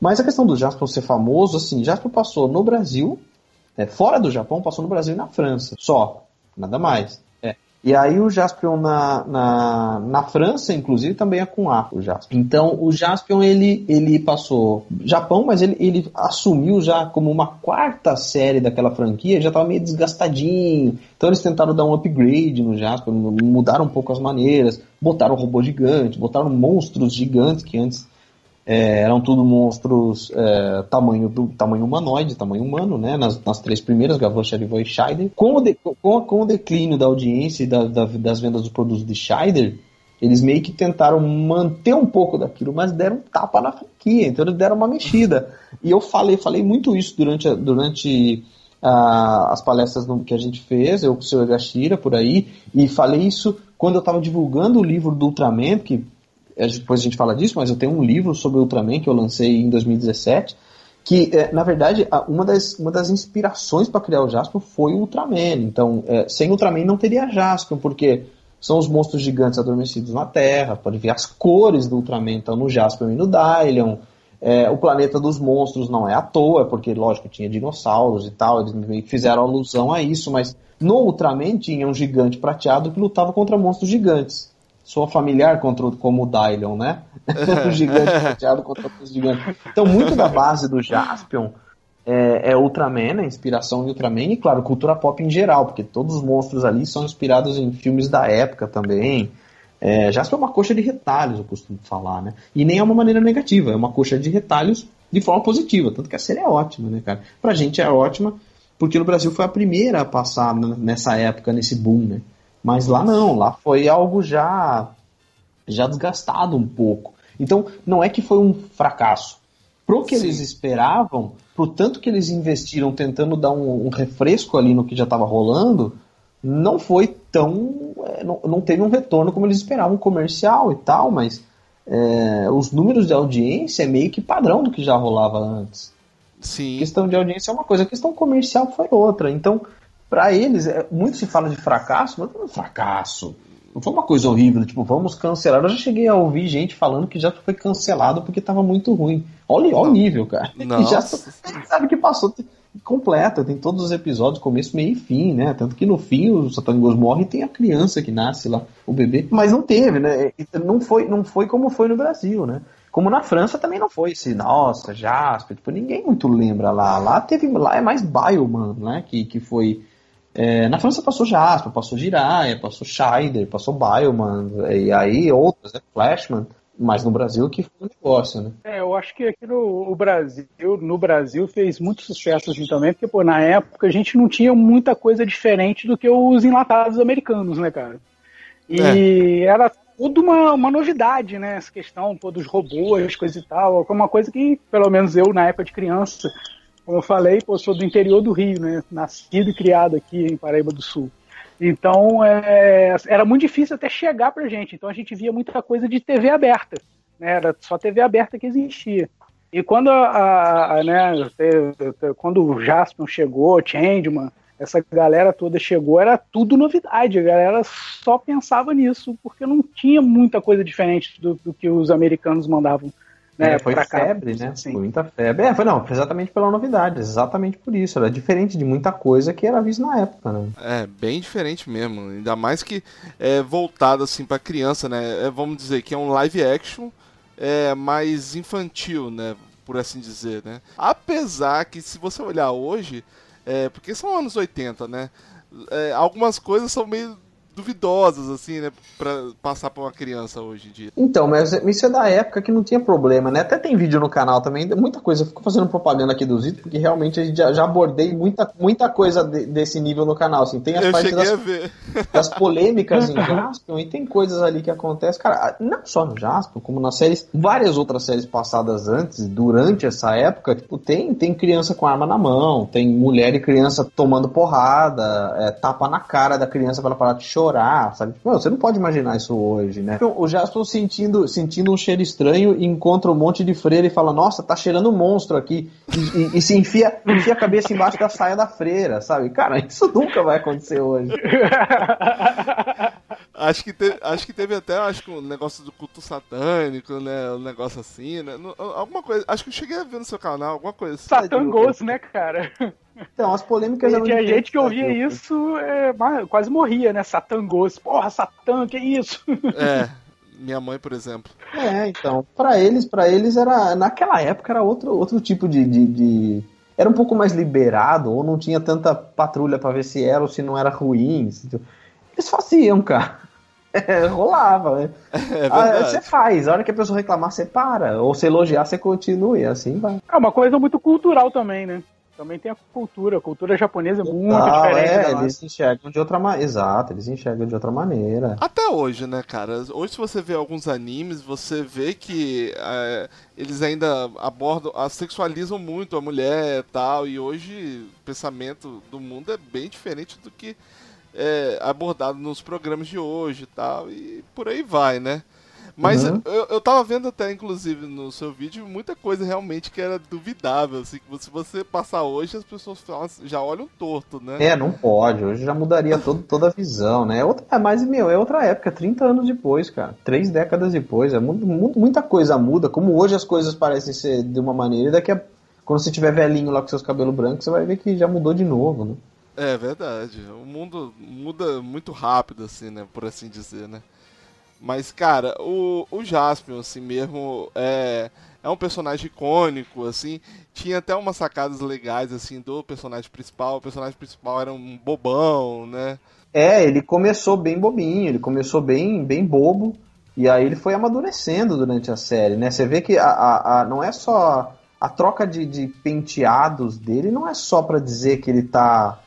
Mas a questão do Jasper ser famoso, assim, Jasper passou no Brasil, é, fora do Japão, passou no Brasil e na França, só, nada mais. É. E aí o Jaspion na, na, na França, inclusive, também é com A, o Jaspion. Então, o Jaspion, ele, ele passou Japão, mas ele, ele assumiu já como uma quarta série daquela franquia, já estava meio desgastadinho. Então eles tentaram dar um upgrade no Jaspion, mudaram um pouco as maneiras, botaram robô gigante, botaram monstros gigantes que antes é, eram tudo monstros é, tamanho, do, tamanho humanoide, tamanho humano, né? Nas, nas três primeiras, Gavan, Charivan e Scheider. Com o, de- com, com o declínio da audiência e da- da- das vendas dos produtos de Scheider, eles meio que tentaram manter um pouco daquilo, mas deram um tapa na franquia, então eles deram uma mexida. E eu falei, falei muito isso durante, durante as palestras que a gente fez, eu com o seu Egashira por aí, e falei isso quando eu estava divulgando o livro do Ultraman, que depois a gente fala disso, mas eu tenho um livro sobre Ultraman que eu lancei em 2017, que, é, na verdade, uma das, uma das inspirações para criar o Jaspion foi o Ultraman. Então, é, sem Ultraman não teria Jaspion, porque são os monstros gigantes adormecidos na Terra, pode ver as cores do Ultraman, então no Jaspion e no Dylion. É, o planeta dos monstros não é à toa, porque, lógico, tinha dinossauros e tal, eles fizeram alusão a isso, mas no Ultraman tinha um gigante prateado que lutava contra monstros gigantes. Sou familiar contra, o- como o Dylion, né? o gigante prateado contra o gigante. Então, muito da base do Jaspion é, é Ultraman, a inspiração em Ultraman, e claro, cultura pop em geral, porque todos os monstros ali são inspirados em filmes da época também. É, Jaspion é uma coxa de retalhos, eu costumo falar, né? E nem é uma maneira negativa, é uma coxa de retalhos de forma positiva, tanto que a série é ótima, né, cara? Pra gente é ótima, porque no Brasil foi a primeira a passar nessa época, nesse boom, né? Mas lá não, lá foi algo já já desgastado um pouco. Então, não é que foi um fracasso. Pro que Sim. eles esperavam, pro tanto que eles investiram tentando dar um, um refresco ali no que já estava rolando, não foi tão. é, não, não teve um retorno como eles esperavam, comercial e tal, mas é, os números de audiência é meio que padrão do que já rolava antes. Sim. Questão de audiência é uma coisa, a questão comercial foi outra. Então, para eles, é, muito se fala de fracasso, mas não é um fracasso. Não foi uma coisa horrível, tipo, vamos cancelar. Eu já cheguei a ouvir gente falando que já foi cancelado porque tava muito ruim. Olha, olha o nível, cara. E já sabe que passou completa, tem todos os episódios, começo, meio e fim, né? Tanto que no fim o Satanagos morre e tem a criança que nasce lá, o bebê. Mas não teve, né? Não foi, não foi como foi no Brasil, né? Como na França também não foi esse, nossa, Jasper, tipo, ninguém muito lembra lá. Lá teve, lá é mais Bioman, né? Que, que foi. É, na França passou Jasper, passou Jiraiya, passou Scheider, passou Bioman, e aí outros, né? Flashman. Mas no Brasil que foi um negócio, né? É, eu acho que aqui no o Brasil, no Brasil fez muito sucesso assim também, porque pô, na época a gente não tinha muita coisa diferente do que os enlatados americanos, né, cara? E era tudo uma, uma novidade, né? Essa questão pô, dos robôs, coisa e tal. Foi uma coisa que, pelo menos eu, na época de criança, como eu falei, pô, eu sou do interior do Rio, né? Nascido e criado aqui em Paraíba do Sul. Então, é, era muito difícil até chegar pra gente. Então, a gente via muita coisa de TV aberta. Né? Era só TV aberta que existia. E quando, a, a- né, quando o Jaspion chegou, Changeman, essa galera toda chegou, era tudo novidade. A galera só pensava nisso, porque não tinha muita coisa diferente do, do que os americanos mandavam né, É, foi pra cá. febre, né? assim. Foi muita febre. É, foi não, foi exatamente pela novidade, exatamente por isso. Era diferente de muita coisa que era visto na época, né? É, bem diferente mesmo. Ainda mais que é voltado assim pra criança, né? É, vamos dizer que é um live action é, mais infantil, né? Por assim dizer, né? Apesar que se você olhar hoje, é, porque são anos 80, né? É, algumas coisas são meio duvidosas, assim, né? Pra passar pra uma criança hoje em dia. Então, mas isso é da época que não tinha problema, né? Até tem vídeo no canal também, muita coisa. Eu fico fazendo propaganda aqui dos vídeos, porque realmente a gente já, já abordei muita, muita coisa de- desse nível no canal. Assim. Tem as Eu partes das das polêmicas em Jaspion e tem coisas ali que acontecem, cara, não só no Jaspion, como nas séries, várias outras séries passadas antes, durante essa época, tipo, tem, tem criança com arma na mão, tem mulher e criança tomando porrada, é, tapa na cara da criança pra ela parar de chorar, sabe? Tipo, você não pode imaginar isso hoje, né? Então, o Jaspion sentindo, sentindo um cheiro estranho e encontra um monte de freira e fala, nossa, tá cheirando um monstro aqui, e, e- e se enfia, enfia a cabeça embaixo da saia da freira, sabe? Cara, isso nunca vai acontecer hoje. Acho que, te- acho que teve até acho que um negócio do culto satânico, né? Um negócio assim, né? No- Alguma coisa. Acho que eu cheguei a ver no seu canal, alguma coisa assim. Satangos, né, cara? Então, as polêmicas eram Tinha gente que ouvia né? isso, é, quase morria, né? Satangos. Porra, Satã, que isso? É, minha mãe, por exemplo. É, então, pra eles, para eles era naquela época era outro, outro tipo de, de, de- era um pouco mais liberado ou não tinha tanta patrulha pra ver se era ou se não era ruim. Eles faziam, cara. É, rolava, né? É Ah, verdade. Você faz, a hora que a pessoa reclamar, você para. Ou se elogiar, você continua, e assim vai. É uma coisa muito cultural também, né? Também tem a cultura. A cultura japonesa é muito Ah, diferente é, da nossa. eles enxergam de outra maneira. Exato, eles enxergam de outra maneira. Até hoje, né, cara? Hoje, se você vê alguns animes, você vê que é, eles ainda abordam, a sexualizam muito a mulher e tal. E hoje o pensamento do mundo é bem diferente do que é abordado nos programas de hoje e tal. E por aí vai, né? Mas Uhum. eu, eu tava vendo até, inclusive, no seu vídeo, muita coisa realmente que era duvidável, assim, que se você passar hoje, as pessoas já olham torto, né? É, não pode. Hoje já mudaria todo, toda a visão, né? É outra, é, mas, meu, é outra época, 30 anos depois, cara. Três décadas depois. É, mu- mu- muita coisa muda. Como hoje as coisas parecem ser de uma maneira, e daqui a. Quando você tiver velhinho lá com seus cabelos brancos, você vai ver que já mudou de novo, né? É verdade. O mundo muda muito rápido, assim, né? Por assim dizer, né? Mas, cara, o, o Jaspion, assim mesmo, é, é um personagem icônico, assim. Tinha até umas sacadas legais, assim, do personagem principal. O personagem principal era um bobão, né? É, ele começou bem bobinho, ele começou bem, bem bobo, e aí ele foi amadurecendo durante a série, né? Você vê que a, a- a- não é só. A troca de, de penteados dele não é só pra dizer que ele tá.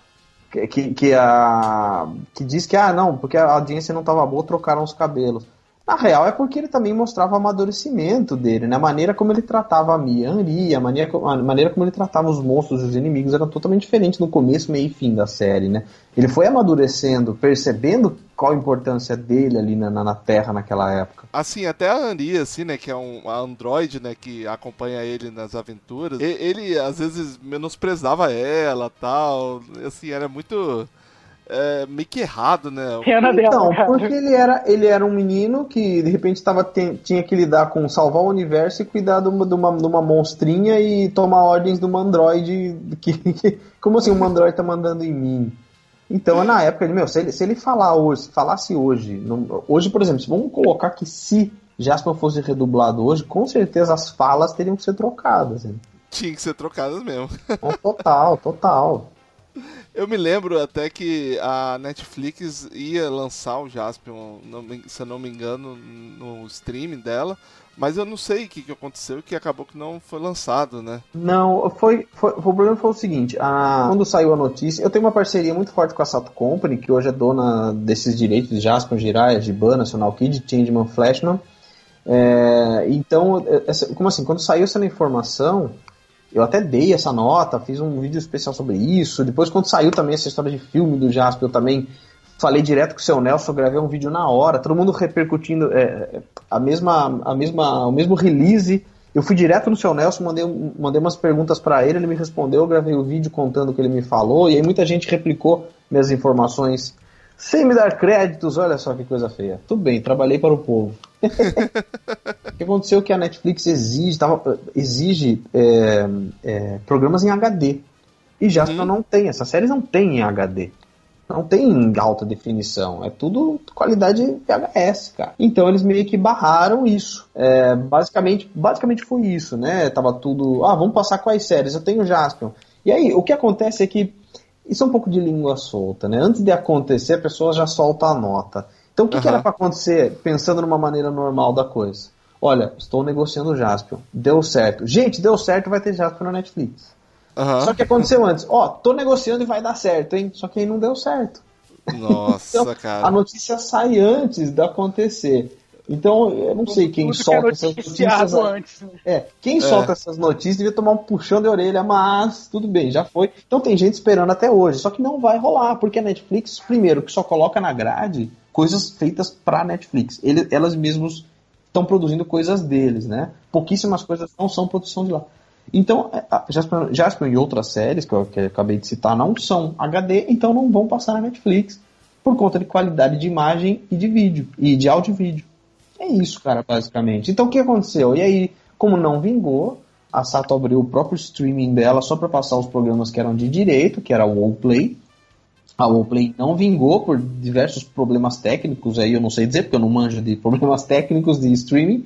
Que, que, a. Que diz que, ah, não, porque a audiência não tava boa, trocaram os cabelos. Na real é porque ele também mostrava o amadurecimento dele, né? A maneira como ele tratava a Mianri, a maneira, a maneira como ele tratava os monstros e os inimigos era totalmente diferente no começo, meio e fim da série, né? Ele foi amadurecendo, percebendo qual a importância dele ali na, na, na Terra naquela época. Assim, até a Anri, assim, né, que é um androide, né, que acompanha ele nas aventuras, e- ele às vezes menosprezava ela, tal, assim, era muito é, meio que errado, né? Pena dela, Então, cara. porque ele era, ele era um menino que de repente tava, ten- tinha que lidar com salvar o universo e cuidar de uma, de uma, de uma monstrinha e tomar ordens de um androide. Que, que- como assim um androide tá mandando em mim? Então, na época, ele, meu, se ele, se ele falar hoje, se falasse hoje, não- hoje, por exemplo, se vamos colocar que se Jasper fosse redublado hoje, com certeza as falas teriam que ser trocadas. né? Tinha que ser trocadas mesmo. Então, Total, total. Eu me lembro até que a Netflix ia lançar o Jaspion, se eu não me engano, no streaming dela, mas eu não sei o que, que aconteceu que acabou que não foi lançado, né? Não, foi, foi- o problema foi o seguinte, a- quando saiu a notícia, eu tenho uma parceria muito forte com a Sato Company, que hoje é dona desses direitos de Jasper, Jiraiya, Giban, National Kid, Changeman, Flashman. É, então, essa- como assim, quando saiu essa informação, eu até dei essa nota, fiz um vídeo especial sobre isso. Depois, quando saiu também essa história de filme do Jasper, eu também falei direto com o seu Nelson, gravei um vídeo na hora, todo mundo repercutindo é, a mesma, a mesma, o mesmo release. Eu fui direto no seu Nelson, mandei, mandei umas perguntas pra ele, ele me respondeu, eu gravei o vídeo contando o que ele me falou, e aí muita gente replicou minhas informações sem me dar créditos. Olha só que coisa feia. Tudo bem, trabalhei para o povo. O que aconteceu é que a Netflix exige, tava- exige é, é, programas em HD. E Jasper não tem, essas séries não tem em HD. Não tem em alta definição. É tudo qualidade VHS, cara. Então eles meio que barraram isso. É, basicamente, basicamente foi isso, né? Tava tudo. Ah, vamos passar quais séries? Eu tenho Jasper. E aí, o que acontece é que isso é um pouco de língua solta, né? Antes de acontecer, a pessoa já solta a nota. Então o que, que Aham. era para acontecer pensando numa maneira normal da coisa? Olha, estou negociando o Jaspion. Deu certo. Gente, deu certo, vai ter Jaspion na Netflix. Aham. Só que aconteceu antes. Ó, tô negociando e vai dar certo, hein? Só que aí não deu certo. Nossa, Então, cara. a notícia sai antes de acontecer. Então, eu não sei quem Tudo que é solta essas notícias. antes. né? É, quem solta essas notícias devia tomar um puxão de orelha, mas tudo bem, já foi. Então tem gente esperando até hoje, só que não vai rolar, porque a Netflix, primeiro, que só coloca na grade coisas feitas pra Netflix. Ele, elas mesmas estão produzindo coisas deles, né? Pouquíssimas coisas não são produção de lá. Então, é, Jasper, Jasper e outras séries que eu, que eu acabei de citar não são HD, então não vão passar na Netflix por conta de qualidade de imagem e de vídeo, e de áudio e vídeo. É isso, cara, basicamente. Então o que aconteceu? E aí, como não vingou, a Sato abriu o próprio streaming dela só para passar os programas que eram de direito, que era o Allplay. A Allplay não vingou por diversos problemas técnicos, aí eu não sei dizer, porque eu não manjo de problemas técnicos de streaming.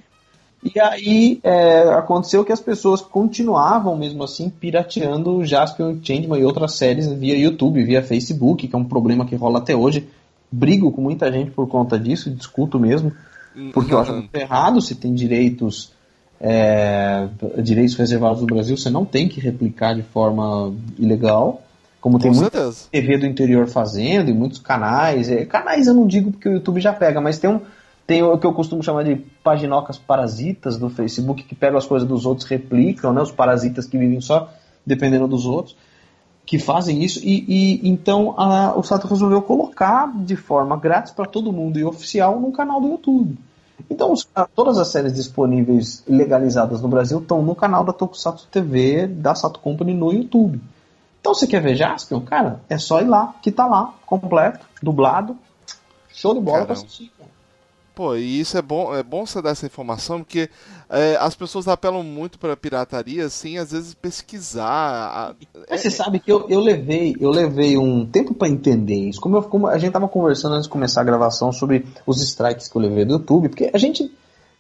E aí é, aconteceu que as pessoas continuavam mesmo assim pirateando Jaspion Changeman e outras séries via YouTube, via Facebook, que é um problema que rola até hoje. Brigo com muita gente por conta disso, discuto mesmo, porque eu acho Uhum. muito errado se tem direitos é, direitos reservados no Brasil, você não tem que replicar de forma ilegal, como tem Com muita. TV do interior fazendo e muitos canais. É, canais eu não digo porque o YouTube já pega, mas tem um tem o que eu costumo chamar de paginocas parasitas do Facebook que pegam as coisas dos outros, replicam, né? Os parasitas que vivem só dependendo dos outros, que fazem isso. E, e então a- o Sato resolveu colocar de forma grátis para todo mundo e oficial no canal do YouTube. Então todas as séries disponíveis legalizadas no Brasil estão no canal da Tokusatsu TV da Sato Company no YouTube. Então você quer ver Jaspion? Cara, é só ir lá, que tá lá, completo, dublado. Show de bola pra Caramba. assistir. cara. Pô, e isso é bom, é bom você dar essa informação, porque é, as pessoas apelam muito pra pirataria sem às vezes pesquisar. a- Mas você sabe que eu, eu levei eu levei um tempo pra entender isso. Como, eu- como a gente tava conversando antes de começar a gravação sobre os strikes que eu levei do YouTube, porque a gente.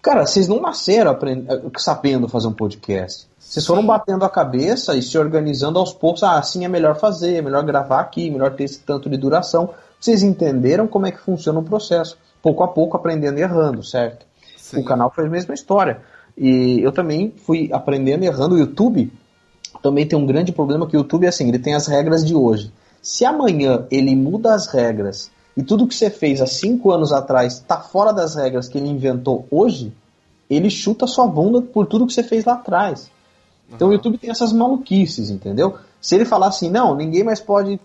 Cara, vocês não nasceram aprend- eh, sabendo fazer um podcast. Vocês foram batendo a cabeça e se organizando aos poucos. Ah, assim é melhor fazer, é melhor gravar aqui, melhor ter esse tanto de duração. Vocês entenderam como é que funciona o processo. Pouco a pouco aprendendo e errando, certo? Sim. O canal foi a mesma história. E eu também fui aprendendo e errando. O YouTube também tem um grande problema que o YouTube é assim, ele tem as regras de hoje. Se amanhã ele muda as regras e tudo que você fez há cinco anos atrás está fora das regras que ele inventou hoje, ele chuta sua bunda por tudo que você fez lá atrás. Então o YouTube tem essas maluquices, entendeu? Se ele falar assim, não, ninguém mais pode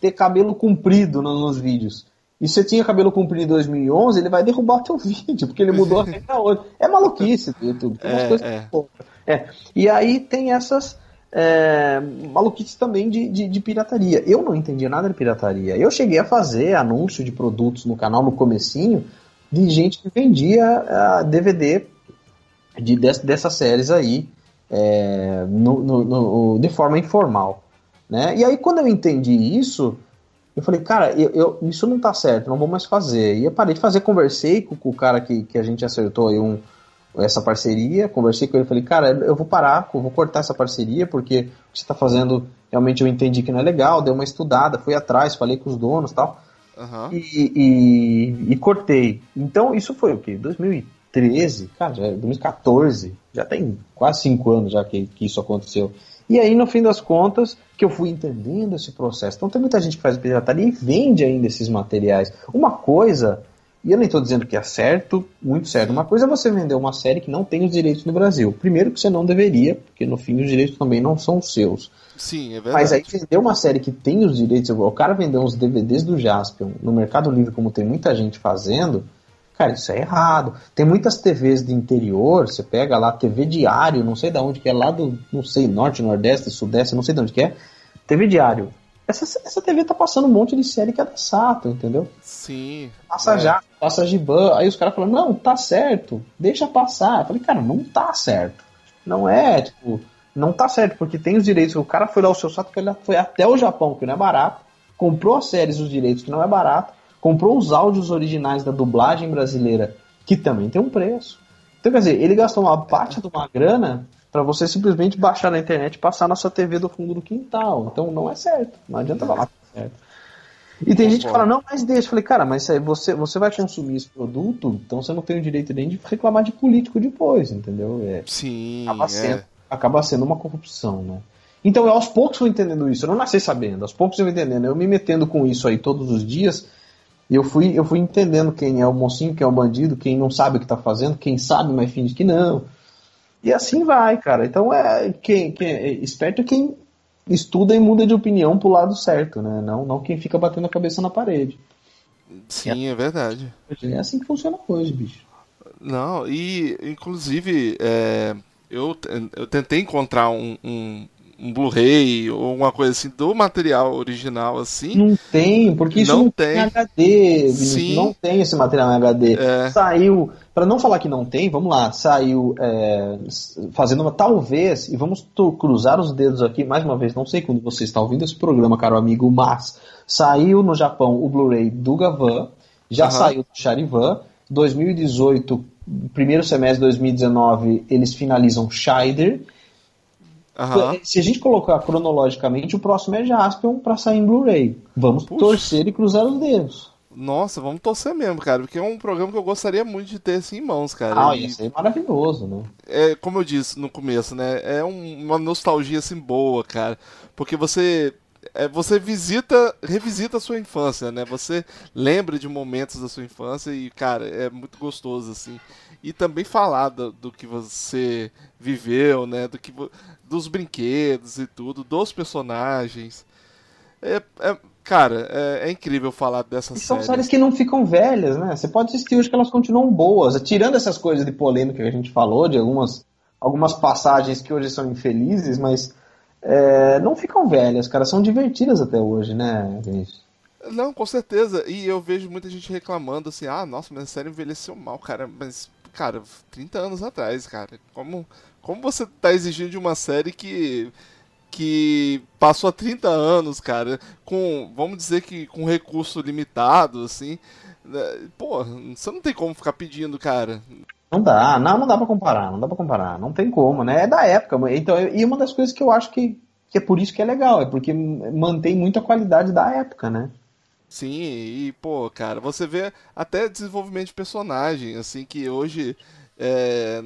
ter cabelo comprido no- nos vídeos. E você tinha cabelo comprido em 2011, ele vai derrubar o teu vídeo, porque ele mudou a regra hoje. É maluquice do YouTube. Tem umas É, coisas é. É. E aí tem essas é, maluquice também de, de, de pirataria. Eu não entendia nada de pirataria. Eu cheguei a fazer anúncio de produtos no canal no comecinho de gente que vendia DVD de, dessas séries aí é, no, no, no, de forma informal. Né? E aí quando eu entendi isso, eu falei, cara, eu, eu, isso não tá certo, não vou mais fazer. E eu parei de fazer, conversei com, com o cara que, que a gente acertou aí um, essa parceria, conversei com ele, falei, cara, eu vou parar, eu vou cortar essa parceria, porque o que você está fazendo, realmente eu entendi que não é legal, dei uma estudada, fui atrás, falei com os donos tal, Aham. e, e, e cortei. Então, isso foi o quê? 2013? Cara, já é 2014, já tem quase cinco anos já que, que isso aconteceu. E aí, no fim das contas, que eu fui entendendo esse processo. Então, tem muita gente que faz pirataria e vende ainda esses materiais. Uma coisa, e eu nem estou dizendo que é certo, muito certo, uma coisa é você vender uma série que não tem os direitos no Brasil. Primeiro que você não deveria, porque no fim os direitos também não são seus. Sim, é verdade. Mas aí vender uma série que tem os direitos, o cara vender uns DVDs do Jaspion no Mercado Livre, como tem muita gente fazendo, cara, isso é errado. Tem muitas TVs de interior, você pega lá TV Diário, não sei de onde que é, lá do, não sei, Norte, Nordeste, Sudeste, não sei de onde que é, TV Diário. Essa, essa TV tá passando um monte de série que é da Sato, entendeu? Sim. Passa é. já, passa Giban. Aí os caras falam, não, tá certo, deixa passar. Eu falei, cara, não tá certo. Não é, tipo, não tá certo, porque tem os direitos. O cara foi lá, o seu Sato foi até o Japão, que não é barato, comprou as séries, os direitos, que não é barato, comprou os áudios originais da dublagem brasileira, que também tem um preço. Então, quer dizer, ele gastou uma parte de uma grana para você simplesmente baixar na internet e passar na sua TV do fundo do quintal. Então não é certo. Não adianta falar que é certo. E tem gente que fala, não, mas deixa. Eu falei, cara, mas você, você vai consumir esse produto, então você não tem o direito nem de reclamar de político depois, entendeu? É, Sim, acaba, é. sendo, acaba sendo uma corrupção, né? Então eu aos poucos fui entendendo isso. Eu não nasci sabendo, aos poucos eu fui entendendo. Eu me metendo com isso aí todos os dias, e eu fui, eu fui entendendo quem é o mocinho, quem é o bandido, quem não sabe o que tá fazendo, quem sabe, mas finge que não. E assim vai, cara. Então é quem, quem é esperto é quem estuda e muda de opinião pro lado certo, né? Não, não quem fica batendo a cabeça na parede. Sim, é verdade. É assim que funciona hoje, bicho. Não, e inclusive é, eu, eu tentei encontrar um, um, um Blu-ray ou uma coisa assim do material original assim. Não tem, porque isso Não não, tem. tem HD, Sim. não tem esse material em HD. É. Saiu, para não falar que não tem, vamos lá, saiu é, fazendo uma talvez, e vamos cruzar os dedos aqui mais uma vez, não sei quando você está ouvindo esse programa, caro amigo, mas saiu no Japão o Blu-ray do Gavan, já Aham. saiu do Charivan, 2018, primeiro semestre de 2019, eles finalizam Scheider, Aham. se a gente colocar cronologicamente, o próximo é Jaspion para sair em Blu-ray. Vamos Puxa. torcer e cruzar os dedos. Nossa, vamos torcer mesmo, cara, porque é um programa que eu gostaria muito de ter assim em mãos, cara. Ah, E- ia ser maravilhoso, né? é, como eu disse no começo, né? É um- uma nostalgia assim boa, cara. Porque você. é, você visita, revisita a sua infância, né? Você lembra de momentos da sua infância e, cara, é muito gostoso, assim. E também falar do, do que você viveu, né? Do que, dos brinquedos e tudo, dos personagens. É, é- cara, é, é incrível falar dessa E são série. séries que não ficam velhas, né? Você pode assistir hoje que elas continuam boas. Tirando essas coisas de polêmica que a gente falou, de algumas, algumas passagens que hoje são infelizes, mas é, não ficam velhas, cara. São divertidas até hoje, né, Vinícius? Não, com certeza. E eu vejo muita gente reclamando assim, ah, nossa, mas a série envelheceu mal, cara. Mas, cara, 30 anos atrás, cara. Como, como você tá exigindo de uma série que. que passou há 30 anos, cara, com, vamos dizer que com recurso limitado, assim. né? Pô, você não tem como ficar pedindo, cara. Não dá, não, não dá pra comparar, não dá pra comparar, não tem como, né? É da época, então, e uma das coisas que eu acho que, que é por isso que é legal, é porque mantém muito a qualidade da época, né? Sim, e pô, cara, você vê até desenvolvimento de personagem, assim, que hoje é,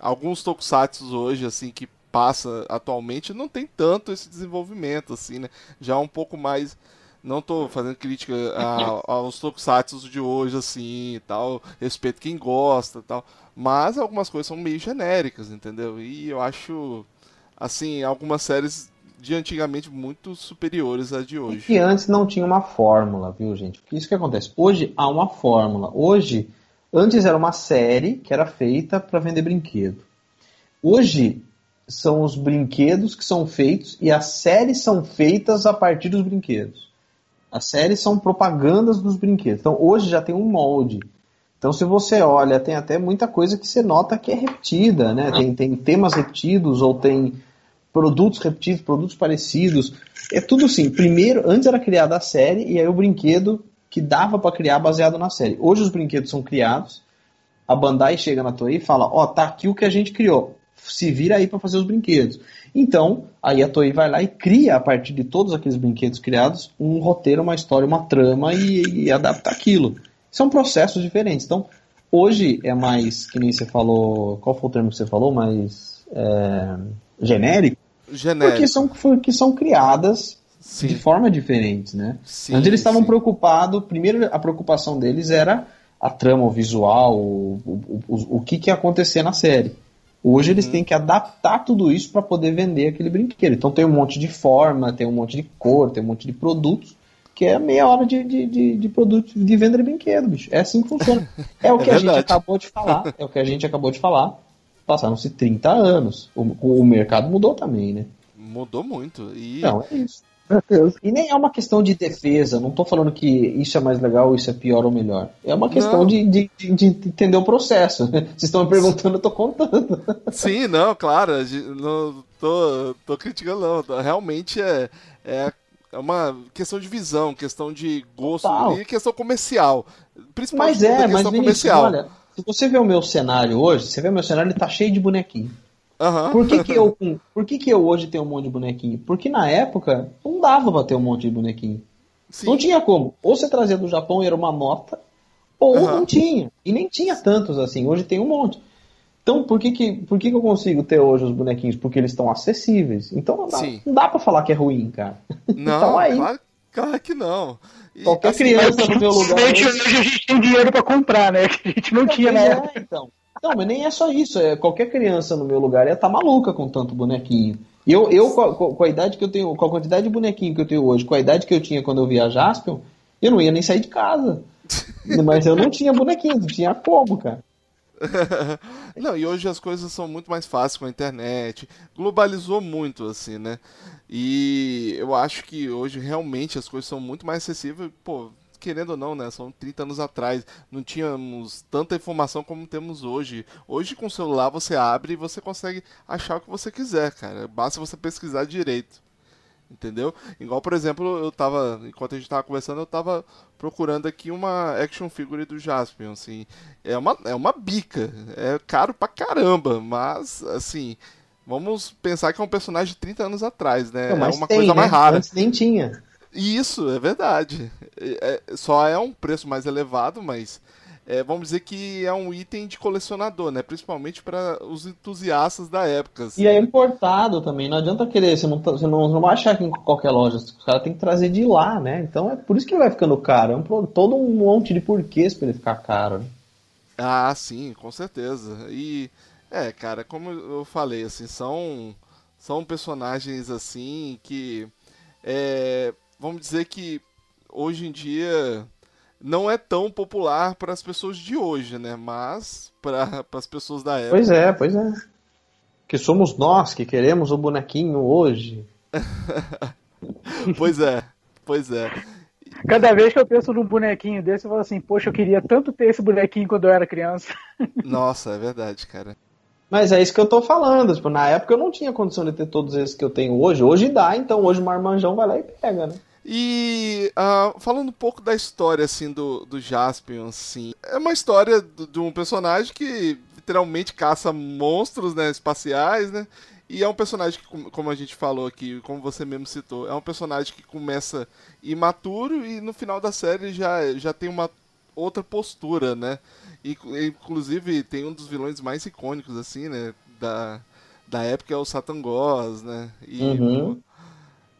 alguns tokusatsu hoje, assim, que passa atualmente, não tem tanto esse desenvolvimento, assim, né? Já é um pouco mais. Não tô fazendo crítica a- aos tokusatsu de hoje, assim, e tal, respeito quem gosta e tal, mas algumas coisas são meio genéricas, entendeu? E eu acho, assim, algumas séries de antigamente muito superiores à de E hoje. que antes não tinha uma fórmula, viu, gente? Isso que acontece. Hoje há uma fórmula. Hoje, antes era uma série que era feita para vender brinquedo. Hoje são os brinquedos que são feitos e as séries são feitas a partir dos brinquedos. As séries são propagandas dos brinquedos. Então hoje já tem um molde. Então se você olha, tem até muita coisa que você nota que é repetida, né? Tem, tem temas repetidos ou tem produtos repetidos, produtos parecidos. É tudo assim. Primeiro, antes era criada a série e aí o brinquedo que dava para criar baseado na série. Hoje os brinquedos são criados, a Bandai chega na Toei e fala: Ó, oh, tá aqui o que a gente criou. Se vira aí para fazer os brinquedos. Então, aí a Toei vai lá e cria, a partir de todos aqueles brinquedos criados, um roteiro, uma história, uma trama e, e adapta aquilo. São processos diferentes. Então, hoje é mais, que nem você falou, qual foi o termo que você falou? Mais é, genérico? Genérico. Porque são, porque são criadas Sim. de forma diferente, né? Sim, Antes eles estavam preocupados, primeiro a preocupação deles era a trama, o visual, o, o, o, o que, que ia acontecer na série. Hoje eles têm que adaptar tudo isso para poder vender aquele brinquedo. Então tem um monte de forma, tem um monte de cor, tem um monte de produtos, que é meia hora de, de, de, de produto de venda de brinquedo, bicho. É assim que funciona. É o É que a gente acabou de falar. É o que a gente acabou de falar. Passaram-se 30 anos. O, o mercado mudou também, né? Mudou muito. E Não, é isso. Meu Deus. E nem é uma questão de defesa, não tô falando que isso é mais legal, isso é pior ou melhor. É uma questão de, de, de- de entender o processo. Vocês estão me perguntando, eu tô contando. Sim, não, claro, não tô, tô criticando, não. Realmente é, é é uma questão de visão, questão de gosto Total. e questão comercial. Principalmente Mas é, mas questão Vinícius, comercial. olha, se você vê o meu cenário hoje, você vê o meu cenário, ele tá cheio de bonequinho. Aham. Por que, que eu, por que, que eu hoje tenho um monte de bonequinho? Porque na época não dava pra ter um monte de bonequinho. Sim. Não tinha como. Ou você trazia do Japão e era uma nota, ou Aham. não tinha. E nem tinha tantos assim. Hoje tem um monte. Então, por que, que, por que, que eu consigo ter hoje os bonequinhos? Porque eles estão acessíveis. Então, não dá, Sim. não dá pra falar que é ruim, cara. Não, Então, aí- claro, claro que não. E, Qualquer assim, criança no meu lugar. Hoje a gente tem dinheiro pra comprar, né? Que a gente não tinha na Pois época. é, então. Não, mas nem é só isso. É, qualquer criança no meu lugar ia estar maluca com tanto bonequinho. Eu, eu com, a, com a idade que eu tenho, com a quantidade de bonequinho que eu tenho hoje, com a idade que eu tinha quando eu via Jaspion, eu não ia nem sair de casa. Mas eu não tinha bonequinho, não tinha como, cara. Não, e hoje as coisas são muito mais fáceis com a internet. Globalizou muito, assim, né? E eu acho que hoje realmente as coisas são muito mais acessíveis. Pô, querendo ou não, né? São 30 anos atrás. Não tínhamos tanta informação como temos hoje. Hoje com o celular você abre e você consegue achar o que você quiser, cara. Basta você pesquisar direito. Entendeu? Igual, por exemplo, eu tava. Enquanto a gente tava conversando, eu tava procurando aqui uma action figure do Jaspion, assim. É uma, é uma bica. É caro pra caramba, mas, assim. Vamos pensar que é um personagem de 30 anos atrás, né? Não, é uma tem, coisa né? mais rara. Antes nem tinha. Isso, é verdade. É- só é um preço mais elevado, mas é, vamos dizer que é um item de colecionador, né? Principalmente para os entusiastas da época. assim. E é importado também, não adianta querer, você não, tá- você não, você não vai achar aqui em qualquer loja, os caras têm que trazer de lá, né? Então é por isso que ele vai ficando caro. É um, todo um monte de porquês pra ele ficar caro. né? Ah, sim, com certeza. E é, cara, como eu falei, assim, são são personagens assim que é, vamos dizer que hoje em dia não é tão popular para as pessoas de hoje, né? Mas para as pessoas da época. Pois é, pois é. Que somos nós que queremos o bonequinho hoje. Pois é, pois é. Cada vez que eu penso num bonequinho desse, eu falo assim, poxa, eu queria tanto ter esse bonequinho quando eu era criança. Nossa, é verdade, cara. Mas é isso que eu tô falando. Tipo, na época eu não tinha condição de ter todos esses que eu tenho hoje. Hoje dá, então hoje o Marmanjão vai lá e pega, né? E ah, falando um pouco da história assim do, do Jaspion, assim, é uma história de um personagem que literalmente caça monstros, né, espaciais, né? E é um personagem que, como- a gente falou aqui, como você mesmo citou, é um personagem que começa imaturo e no final da série já, já tem uma outra postura, né? E, inclusive tem um dos vilões mais icônicos, assim, né? Da, da época é o Satan Ghost, né? E, Uhum.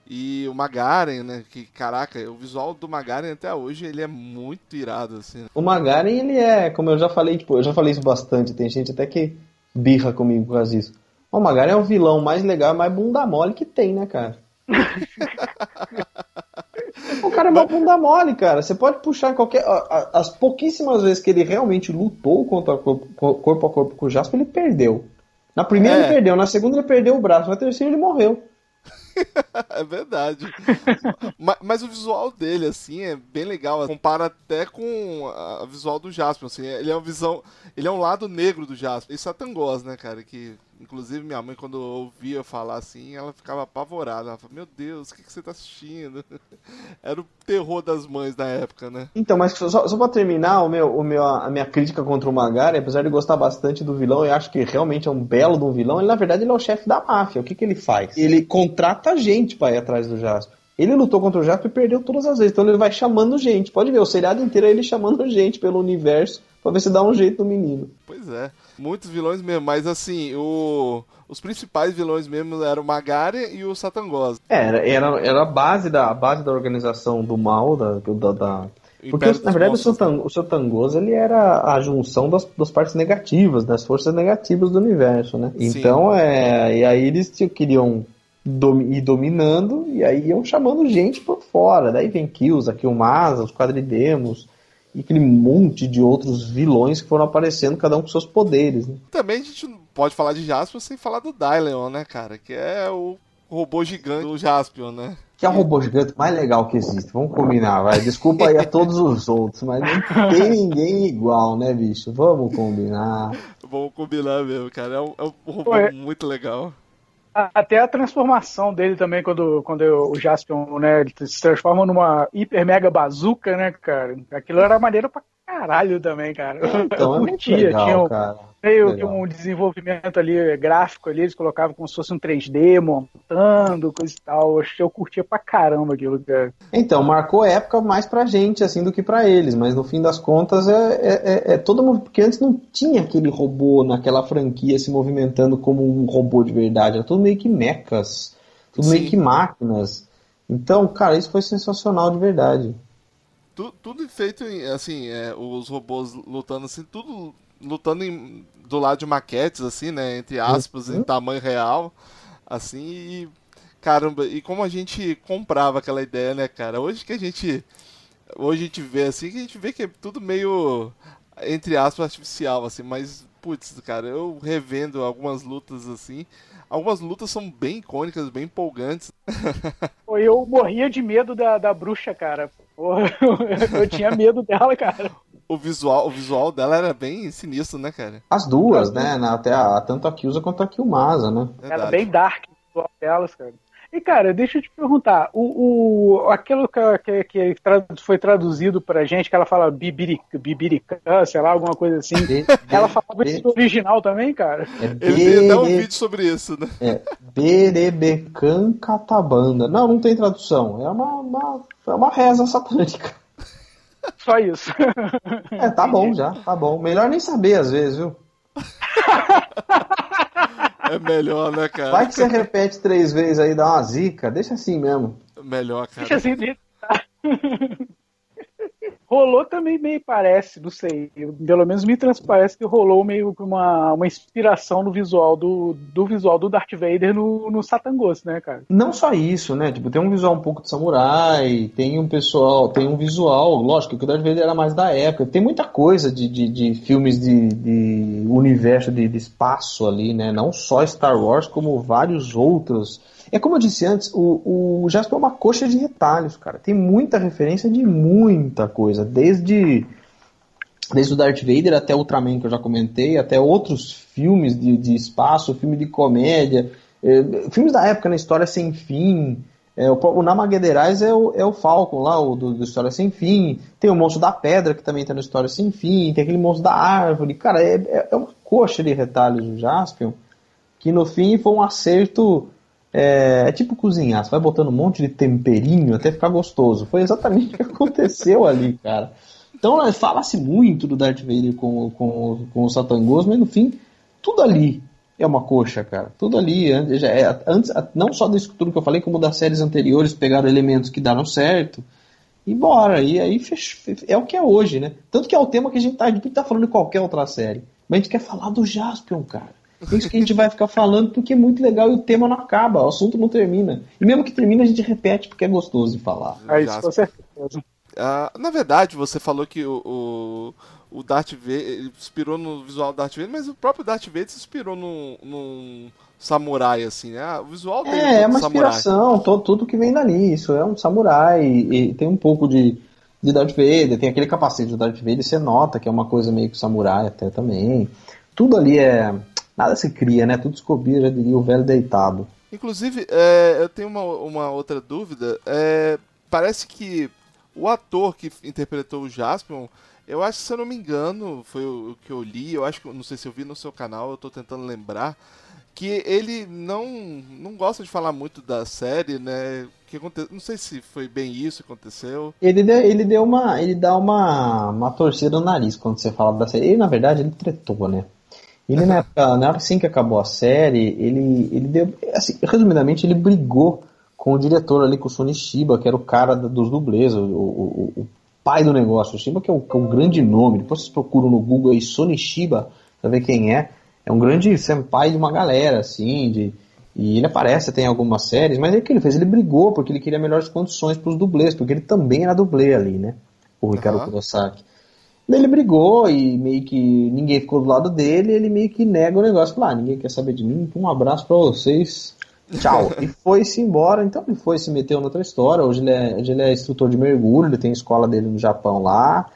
E o Magaren, né? Que, caraca, o visual do Magaren até hoje, ele é muito irado, assim. né? O Magaren, ele é, como eu já falei, tipo, eu já falei isso bastante, tem gente até que birra comigo por causa disso. O Magaren é o vilão mais legal, mais bunda mole que tem, né, cara? o cara é uma bunda mole, cara. Você pode puxar qualquer. As pouquíssimas vezes que ele realmente lutou contra corpo, corpo a corpo com o Jasper, ele perdeu. Na primeira É. ele perdeu, na segunda ele perdeu o braço, na terceira ele morreu. É verdade. Ma- mas, o visual dele, assim, é bem legal. Compara até com a visual do Jasper, assim. Ele é uma visão... Ele é um lado negro do Jasper. E Satangos, né, cara? Que, inclusive, minha mãe, quando ouvia falar assim, ela ficava apavorada. Ela falava, meu Deus, o que, que você tá assistindo? Era o terror das mães na época, né? Então, mas só, só pra terminar, o meu, o meu, a minha crítica contra o Magari, apesar de gostar bastante do vilão, eu acho que realmente é um belo um vilão, ele na verdade ele é o chefe da máfia. O que, que ele faz? Ele contrata gente pra ir atrás do Jasper. Ele lutou contra o Jasper e perdeu todas as vezes, então ele vai chamando gente. Pode ver, o seriado inteiro é ele chamando gente pelo universo pra ver se dá um jeito no menino. Pois é. Muitos vilões mesmo, mas assim, o... os principais vilões mesmo eram o Magari e o Satangos. É, era, era, era a base da, a base da organização do mal, da, da, da- Porque, na verdade, o Monstros, seu, Tan- o seu Tangoso, ele era a junção das, das partes negativas, das forças negativas do universo, né? Sim. Então, é, e aí eles queriam domi- ir dominando, e aí iam chamando gente por fora. Daí vem Kills, aqui o Masa, os Quadridemos, e aquele monte de outros vilões que foram aparecendo, cada um com seus poderes, né? Também a gente não pode falar de Jaspion sem falar do Dylion, né, cara? Que é o robô gigante do Jaspion, né? Que é o robô gigante mais legal que existe. Vamos combinar, vai. Desculpa aí a todos os outros, mas não tem ninguém igual, né, bicho? Vamos combinar. Vamos combinar mesmo, cara. É um, é um robô Ué. muito legal. Até a transformação dele também, quando, quando o Jaspion, né, ele se transforma numa hiper mega bazuca, né, cara? Aquilo era maneiro pra caralho também, cara. Então é eu muito curtia, legal, tinha um- cara. meio que legal. um desenvolvimento ali gráfico ali, eles colocavam como se fosse um 3D montando, coisa e tal. Eu, curtia pra caramba aquilo, cara. Então, marcou época mais pra gente, assim, do que pra eles, mas no fim das contas é, é, é- é todo mundo. Porque antes não tinha aquele robô naquela franquia se movimentando como um robô de verdade, era tudo meio que mechas, tudo meio Sim. que máquinas. Então, cara, isso foi sensacional de verdade. Tu- tudo feito em, assim, é, os robôs lutando assim, tudo lutando em- do lado de maquetes, assim, né? Entre aspas, em tamanho real. Assim, e. Caramba, e como a gente comprava aquela ideia, né, cara? Hoje que a gente. Hoje a gente vê assim, que a gente vê que é tudo meio. Entre aspas, artificial, assim, mas. Putz, cara, eu revendo algumas lutas assim. Algumas lutas são bem icônicas, bem empolgantes. Pô, Eu morria de medo da, da bruxa, cara. Porra, eu tinha medo dela, cara. O visual, o visual dela era bem sinistro, né, cara? As duas, né? na- Até a, tanto a Kyusa quanto a Kyumasa, né? Era Verdade. bem dark o visual delas, cara. E, cara, deixa eu te perguntar, o, o, aquilo que, que, que foi traduzido pra gente, que ela fala bibiri, bibiricã, sei lá, alguma coisa assim, ela falava isso no original também, cara? É Ele até um vídeo sobre isso, né? É Berebecan Catabanda. Não, não tem tradução. É uma, uma, é uma reza satânica. Só isso. É, tá bom já, tá bom. Melhor nem saber às vezes, viu? É melhor, né, cara? Vai que você repete três vezes aí, dá uma zica. Deixa assim mesmo. Melhor, cara. Deixa assim, deixa- Rolou também meio parece, não sei. Pelo menos me transparece que rolou meio uma, uma inspiração no visual do, do visual do Darth Vader no, no Satangos, né, cara? Não só isso, né? Tipo, tem um visual um pouco de samurai, tem um pessoal, tem um visual, lógico que o Darth Vader era mais da época. Tem muita coisa de, de, de filmes de, de universo de, de espaço ali, né? Não só Star Wars, como vários outros. É como eu disse antes, o, o Jasper é uma coxa de retalhos, cara. Tem muita referência de muita coisa, desde desde o Darth Vader até Ultraman, que eu já comentei, até outros filmes de, de espaço, filme de comédia, eh, filmes da época na História Sem Fim. É, o, o é o, é o Falcon lá, o do, do História Sem Fim. Tem o Monstro da Pedra, que também tá na História Sem Fim. Tem aquele Monstro da Árvore. Cara, é, é, é uma coxa de retalhos do Jaspion, que no fim foi um acerto. É, é tipo cozinhar, você vai botando um monte de temperinho até ficar gostoso. Foi exatamente o que aconteceu ali, cara. Então né, fala-se muito do Darth Vader com, com, com o Satangos, mas no fim, tudo ali é uma coxa, cara. Tudo ali, an- já é- antes, não só disso tudo que eu falei, como das séries anteriores, pegaram elementos que deram certo. E bora, e aí é o que é hoje, né? Tanto que é o tema que a gente tá, a gente tá falando de qualquer outra série. Mas a gente quer falar do Jaspion, cara. É isso que a gente vai ficar falando porque é muito legal e o tema não acaba, o assunto não termina. E mesmo que termine, a gente repete porque é gostoso de falar. É isso, com certeza. Ah, na verdade, você falou que o, o, o Darth Vader, ele inspirou no visual do Darth Vader, mas o próprio Darth Vader se inspirou num, num samurai, assim, né? O visual dele É, é todo uma samurai. inspiração, to- tudo que vem dali. Isso é um samurai e, e tem um pouco de, de Darth Vader, tem aquele capacete do Darth Vader, você nota que é uma coisa meio que samurai até também. Tudo ali é. Nada se cria, né? Tudo se copia, já diria o velho deitado. Inclusive, é, eu tenho uma, uma outra dúvida. É, parece que o ator que interpretou o Jaspion, eu acho que, se eu não me engano, foi o, o que eu li, eu acho que, não sei se eu vi no seu canal, eu tô tentando lembrar, que ele não, não gosta de falar muito da série, né? Que aconte... Não sei se foi bem isso que aconteceu. Ele deu, ele deu uma. Ele dá uma, uma torcida no nariz quando você fala da série. Ele, na verdade, ele tretou, né? Ele na época, na época assim que acabou a série, ele, ele deu. Assim, resumidamente, ele brigou com o diretor ali, com o Sony Shiba, que era o cara dos dublês, o, o, o- pai do negócio. O Shiba, que é que é o grande nome. Depois vocês procuram no Google aí Sony Shiba, pra ver quem é. É um grande senpai de uma galera, assim, de. E ele aparece até em algumas séries, mas aí o que ele fez? Ele brigou porque ele queria melhores condições para os dublês, porque ele também era dublê ali, né? O Ricardo Aham. Kurosaki. Ele brigou e meio que ninguém ficou do lado dele, ele meio que nega o negócio. Falou, ah, ninguém quer saber de mim, um abraço pra vocês. Tchau. e foi-se embora, então ele foi, se meteu noutra história. Hoje ele, é, hoje ele é instrutor de mergulho, ele tem a escola dele no Japão lá,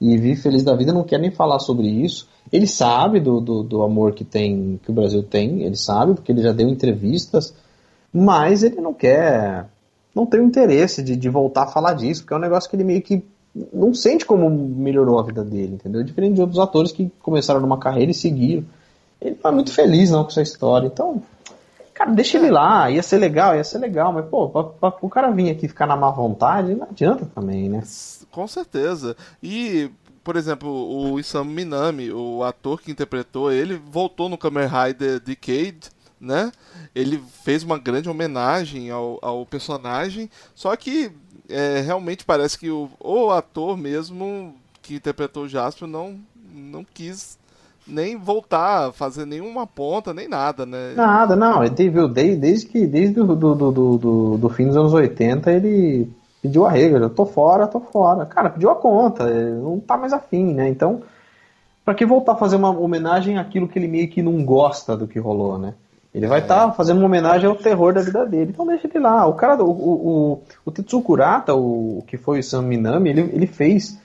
e vive feliz da vida, não quer nem falar sobre isso. Ele sabe do, do, do amor que tem, que o Brasil tem, ele sabe, porque ele já deu entrevistas, mas ele não quer, não tem o interesse de, de voltar a falar disso, porque é um negócio que ele meio que não sente como melhorou a vida dele, entendeu? Diferente de outros atores que começaram numa carreira e seguiram. Ele não é muito feliz não com essa história, então, cara, deixa ele lá, ia ser legal, ia ser legal, mas pô, pra, pra, o cara vir aqui ficar na má vontade, não adianta também, né? Com certeza. E, por exemplo, o Isamu Minami, o ator que interpretou ele, voltou no Kamen Rider Decade, né? Ele fez uma grande homenagem ao, ao personagem, só que é, realmente parece que o, o ator mesmo que interpretou o Jasper não, não quis nem voltar a fazer nenhuma ponta, nem nada, né? Nada, não, ele teve, viu, desde, que desde do, do, do, do, do fim dos anos 80 ele pediu a regra, tô fora, tô fora. Cara, pediu a conta, não tá mais afim, né? Então, pra que voltar a fazer uma homenagem àquilo que ele meio que não gosta do que rolou, né? Ele vai estar fazendo uma homenagem ao terror da vida dele. Então deixa ele lá. O cara, o, o, o, o Tetsuo Kurata, o, que foi o Sam Minami, ele, ele fez.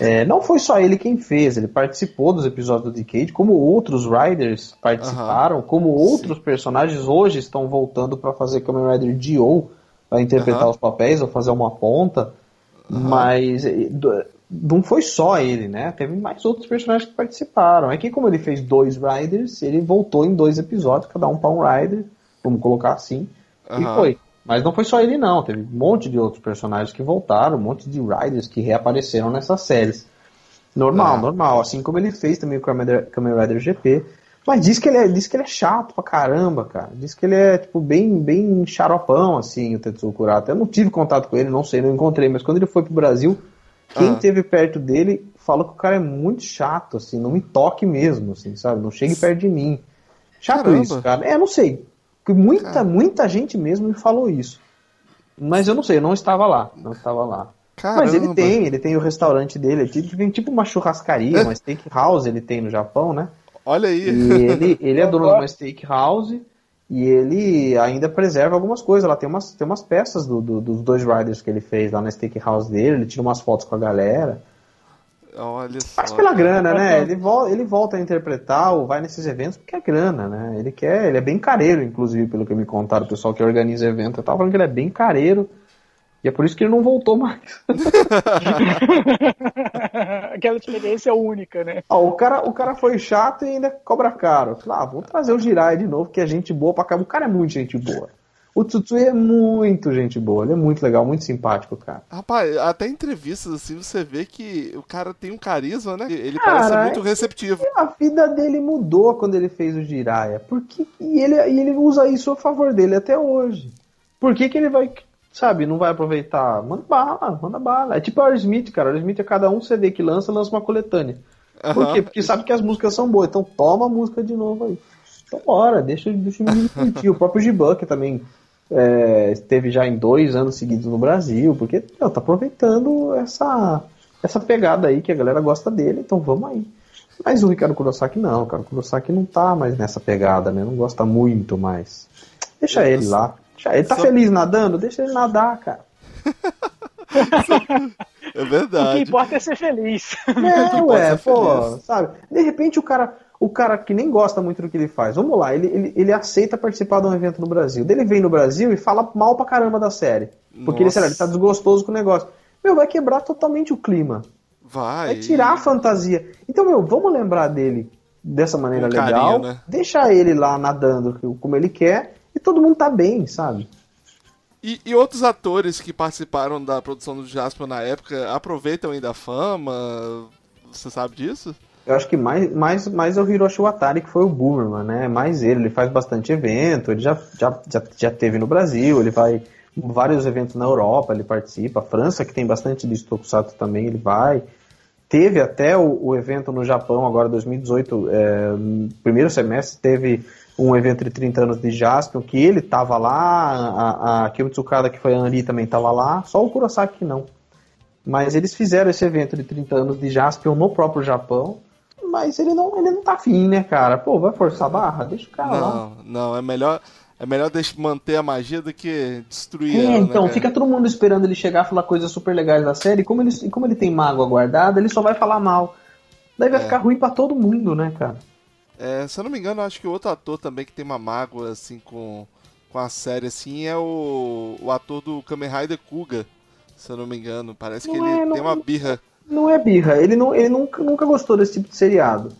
é, não foi só ele quem fez, ele participou dos episódios do Decade, como outros Riders participaram, como outros personagens hoje estão voltando para fazer Kamen Rider Dio, para interpretar Aham. os papéis ou fazer uma ponta. Mas eh, não foi só ele, né? Teve mais outros personagens que participaram. É que como ele fez dois Riders, ele voltou em dois episódios, cada um para um Rider, vamos colocar assim, e foi. Mas não foi só ele não, teve um monte de outros personagens que voltaram, um monte de Riders que reapareceram nessas séries. Normal, Ah. normal, assim como ele fez também o Kamen Rider, Kamen Rider GP. Mas diz que ele é, diz que ele é chato pra caramba, cara. Diz que ele é tipo bem, bem xaropão assim, o Tetsuo Kurata. Eu não tive contato com ele, não sei, não encontrei, mas quando ele foi pro Brasil, quem Ah. esteve perto dele falou que o cara é muito chato, assim, não me toque mesmo, assim, sabe? Não chegue perto de mim. Chato Caramba. isso, cara. É, não sei. Porque muita, Cara. muita gente mesmo me falou isso. Mas eu não sei, eu não estava lá. Não estava lá. Mas ele Caramba. tem, ele tem o restaurante dele, ele tem tipo uma churrascaria, uma steakhouse ele tem no Japão, né? Olha aí. E ele, ele é dono de uma steakhouse e ele ainda preserva algumas coisas. Lá tem umas, tem umas peças do- do- dos dois riders que ele fez lá na steakhouse dele, ele tira umas fotos com a galera. Olha só. Faz pela grana, né? Ele, vol ele volta a interpretar ou vai nesses eventos porque é grana, né? Ele quer, ele é bem careiro, inclusive, pelo que me contaram, o pessoal que organiza evento. Eu tava falando que ele é bem careiro. E é por isso que ele não voltou mais. Aquela experiência única, né? Ó, o, cara, o cara foi chato e ainda cobra caro. Falei, ah, vou trazer o Jirai de novo, que é gente boa pra caramba. O cara é muito gente boa. O Tsutsui é muito gente boa. Ele é muito legal, muito simpático, cara. Rapaz, até em entrevistas assim você vê que o cara tem um carisma, né? Ele Cara, parece muito receptivo. A vida dele mudou quando ele fez o Jiraiya. Porque, e, ele, e ele usa isso a favor dele até hoje. Por que, que ele vai, sabe, não vai aproveitar? Manda bala, manda bala. É tipo o Aerosmith, cara. O Aerosmith, a cada um CD que lança, lança uma coletânea. Por Aham. quê? Porque sabe que as músicas são boas. Então toma a música de novo aí. Então bora, deixa, deixa o menino curtir. O próprio que também é, esteve já em dois anos seguidos no Brasil, porque meu, tá aproveitando essa, essa pegada aí que a galera gosta dele, então vamos aí. Mas o Ricardo Kurosaki não, cara. O Kurosaki não tá mais nessa pegada, né? Não gosta muito mais. Deixa ele lá. Ele tá Só- feliz nadando? Deixa ele nadar, cara. É O que verdade. importa é ser feliz. É, ué, ser pô, feliz. sabe? De repente o cara, o cara que nem gosta muito do que ele faz, vamos lá, ele, ele, ele aceita participar de um evento no Brasil. Daí Ele vem no Brasil e fala mal pra caramba da série. Porque ele, sei lá, ele tá desgostoso com o negócio. Meu, vai quebrar totalmente o clima. Vai. Vai tirar a fantasia. Então, meu, vamos lembrar dele dessa maneira Com legal. carinho, né? Deixar ele lá nadando como ele quer e todo mundo tá bem, sabe? E, e outros atores que participaram da produção do Jasper na época aproveitam ainda a fama? Você sabe disso? Eu acho que mais, mais, mais é o Hiroshi Watari, que foi o Boomerman, né? Mais ele, ele faz bastante evento, ele já, já, já, já teve no Brasil, ele vai vários eventos na Europa, ele participa. A França, que tem bastante de Tokusatsu também, ele vai. Teve até o, o evento no Japão, agora 2018, é, primeiro semestre, teve um evento de 30 anos de Jaspion, que ele tava lá, a, a Tsukada, que foi a Anri, também tava lá, só o Kurosaki não. Mas eles fizeram esse evento de 30 anos de Jaspion no próprio Japão, mas ele não, ele não tá afim, né, cara? Pô, vai forçar a barra? Deixa o cara lá. Não, não, é melhor, é melhor manter a magia do que destruir É, ela, né, então, cara? fica todo mundo esperando ele chegar e falar coisas super legais da série, e como ele, como ele tem mágoa guardada, ele só vai falar mal. Daí vai É. ficar ruim pra todo mundo, né, cara? É, se eu não me engano, acho que o outro ator também que tem uma mágoa, assim, com, com a série, assim, é o, o ator do Kamen Rider Kuga, se eu não me engano. Parece que Não ele é, não- tem uma birra. Não é birra, ele, não, ele nunca, nunca gostou desse tipo de seriado.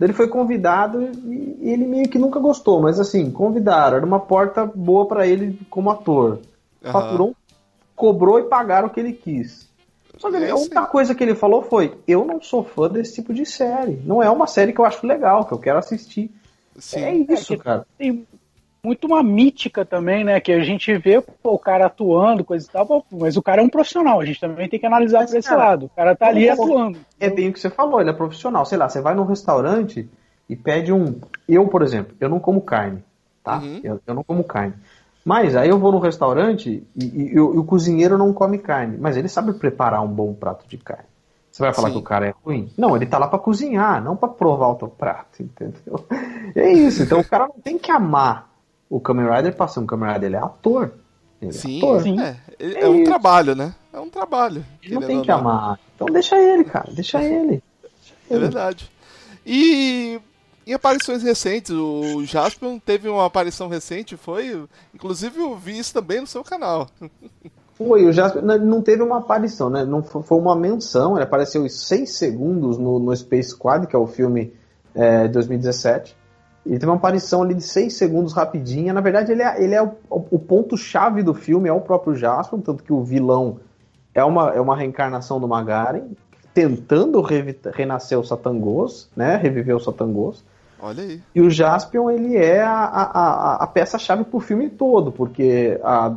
Ele foi convidado e, e ele meio que nunca gostou, mas assim, convidaram, era uma porta boa pra ele como ator. Faturou, cobrou e pagaram o que ele quis. Só que ele- É a única coisa que ele falou foi: Eu não sou fã desse tipo de série. Não é uma série que eu acho legal, que eu quero assistir. Sim. É isso, É cara. Tem muito uma mítica também, né? Que a gente vê pô, o cara atuando, coisa e tal, mas o cara é um profissional, a gente também tem que analisar Mas, por esse cara, lado. O cara tá ali atuando. É bem o que você falou, ele é profissional. Sei lá, você vai num restaurante e pede um. Eu, por exemplo, eu não como carne, tá? Uhum. Eu, eu não como carne. Mas aí eu vou num restaurante e, e- e o, e o cozinheiro não come carne, mas ele sabe preparar um bom prato de carne. Você vai falar Sim. que o cara é ruim? Não, ele tá lá pra cozinhar, não pra provar o teu prato, entendeu? É isso. Então o cara não tem que amar o Kamen Rider pra ser um Kamen Rider, ele é ator. Ele é Sim, ator. Sim. É, é, É um isso. trabalho, né? É um trabalho. Ele não tem que amar. Então deixa ele, cara, deixa ele. É verdade. E em aparições recentes, o Jaspion teve uma aparição recente, foi? Inclusive eu vi isso também no seu canal. Foi, o Jasper não- teve uma aparição, né? Não fo- foi uma menção, ele apareceu em 6 segundos no, no Space Squad, que é o filme é, de 2017. Ele teve uma aparição ali de 6 segundos rapidinha. Na verdade, ele é, ele é o, o ponto-chave do filme, é o próprio Jasper, tanto que o vilão é uma, é uma reencarnação do Magaren, tentando renascer o Satangos, né? Reviver o Satangos. Olha aí. E o Jaspion, ele é a, a, a, peça-chave pro filme todo, porque a,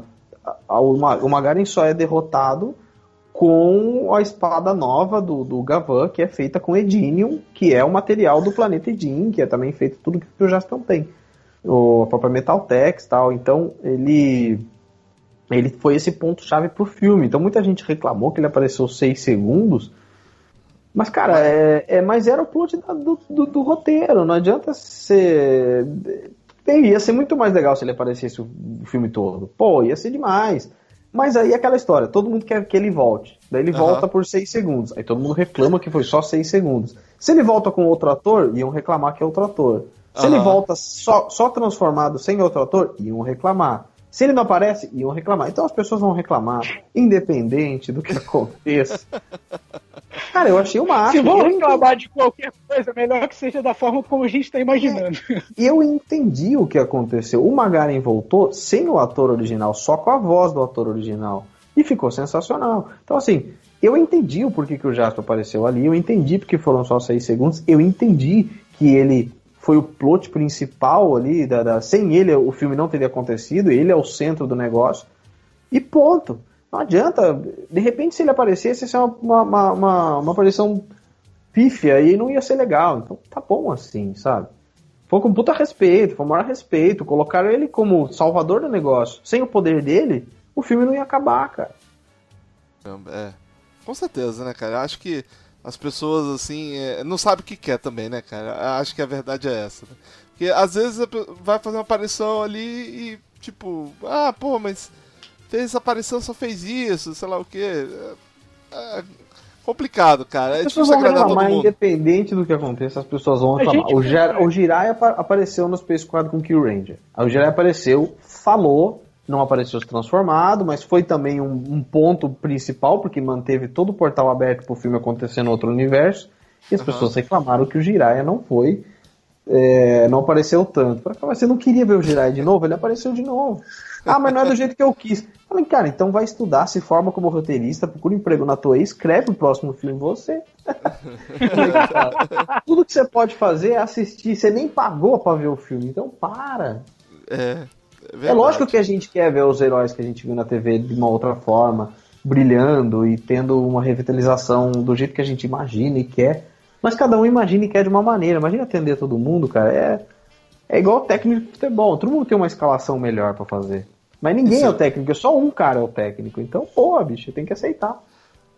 a, o Ma- o Magaren só é derrotado com a espada nova do, do Gavan, que é feita com Edinium, que é o material do planeta Edin, que é também feito tudo que o Jaspion tem. O a própria Metaltex e tal. Então, ele ele foi esse ponto-chave pro filme. Então, muita gente reclamou que ele apareceu 6 segundos, mas, cara, é, é, mas era o plot do, do, do roteiro. Não adianta ser. Bem, ia ser muito mais legal se ele aparecesse o, filme todo. Pô, ia ser demais. Mas aí é aquela história, todo mundo quer que ele volte. Daí ele Aham. volta por seis segundos. Aí todo mundo reclama que foi só seis segundos. Se ele volta com outro ator, iam reclamar que é outro ator. Se ele Aham. volta só, só transformado sem outro ator, iam reclamar. Se ele não aparece, iam reclamar. Então as pessoas vão reclamar, independente do que aconteça. Cara, eu achei uma Se arte. vão reclamar de qualquer coisa, melhor que seja da forma como a gente está imaginando. eu entendi o que aconteceu. O Magaren voltou sem o ator original, só com a voz do ator original. E ficou sensacional. Então, assim, eu entendi o porquê que o Jasper apareceu ali, eu entendi porque foram só seis segundos, eu entendi que ele foi o plot principal ali, da, da- sem ele o filme não teria acontecido, ele é o centro do negócio. E ponto. Não adianta. De repente, se ele aparecesse, ia ser uma, uma, uma, uma aparição pífia e não ia ser legal. Então tá bom assim, sabe? Foi com puta respeito, foi o maior respeito. Colocaram ele como salvador do negócio. Sem o poder dele, o filme não ia acabar, cara. Caramba, É. Com certeza, né, cara? Acho que as pessoas, assim, é, não sabem o que quer também, né, cara? Acho que a verdade é essa. Né? Porque às vezes vai fazer uma aparição ali e, tipo, ah, pô, mas fez essa aparição, só fez isso, sei lá o quê. É, é complicado, cara. É As pessoas difícil vão agradar todo reclamar, mundo. independente do que aconteça, as pessoas vão reclamar. gente- O, Ger- o Jirai apa- apareceu no Space Squad com o Kill Ranger. Aí o Jirai apareceu, falou, não apareceu se transformado, mas foi também um, um ponto principal, porque manteve todo o portal aberto pro filme acontecer no outro universo. E as Aham. pessoas reclamaram que o Jiraiya não foi, é, não apareceu tanto. Falei, "Mas Você não queria ver o Jiraiya de novo? Ele apareceu de novo. Ah, mas não é do jeito que eu quis. Falei, cara, então vai estudar, se forma como roteirista, procura emprego na Toei, escreve o próximo filme você. Falei, cara, Tudo que você pode fazer é assistir. Você nem pagou pra ver o filme, então para. É, É lógico que a gente quer ver os heróis que a gente viu na TV de uma outra forma, brilhando e tendo uma revitalização do jeito que a gente imagina e quer. Mas cada um imagina e quer de uma maneira. Imagina atender todo mundo, cara. É, é igual técnico de futebol. Todo mundo tem uma escalação melhor pra fazer. Mas ninguém Isso. é o técnico, só um cara é o técnico. Então, pô, bicho, tem que aceitar.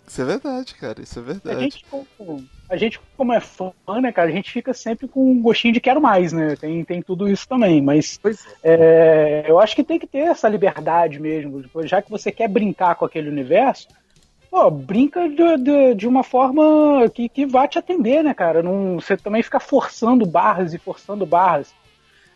Isso é verdade, cara. Isso é A verdade. gente, como, a gente, como é fã, né, cara, a gente fica sempre com um gostinho de quero mais, né? Tem, tem tudo isso também, mas é, eu acho que tem que ter essa liberdade mesmo. Tipo, Já que você quer brincar com aquele universo, pô, brinca de, de, de uma forma que, que vá te atender, né, cara? Não, você também fica forçando barras e forçando barras.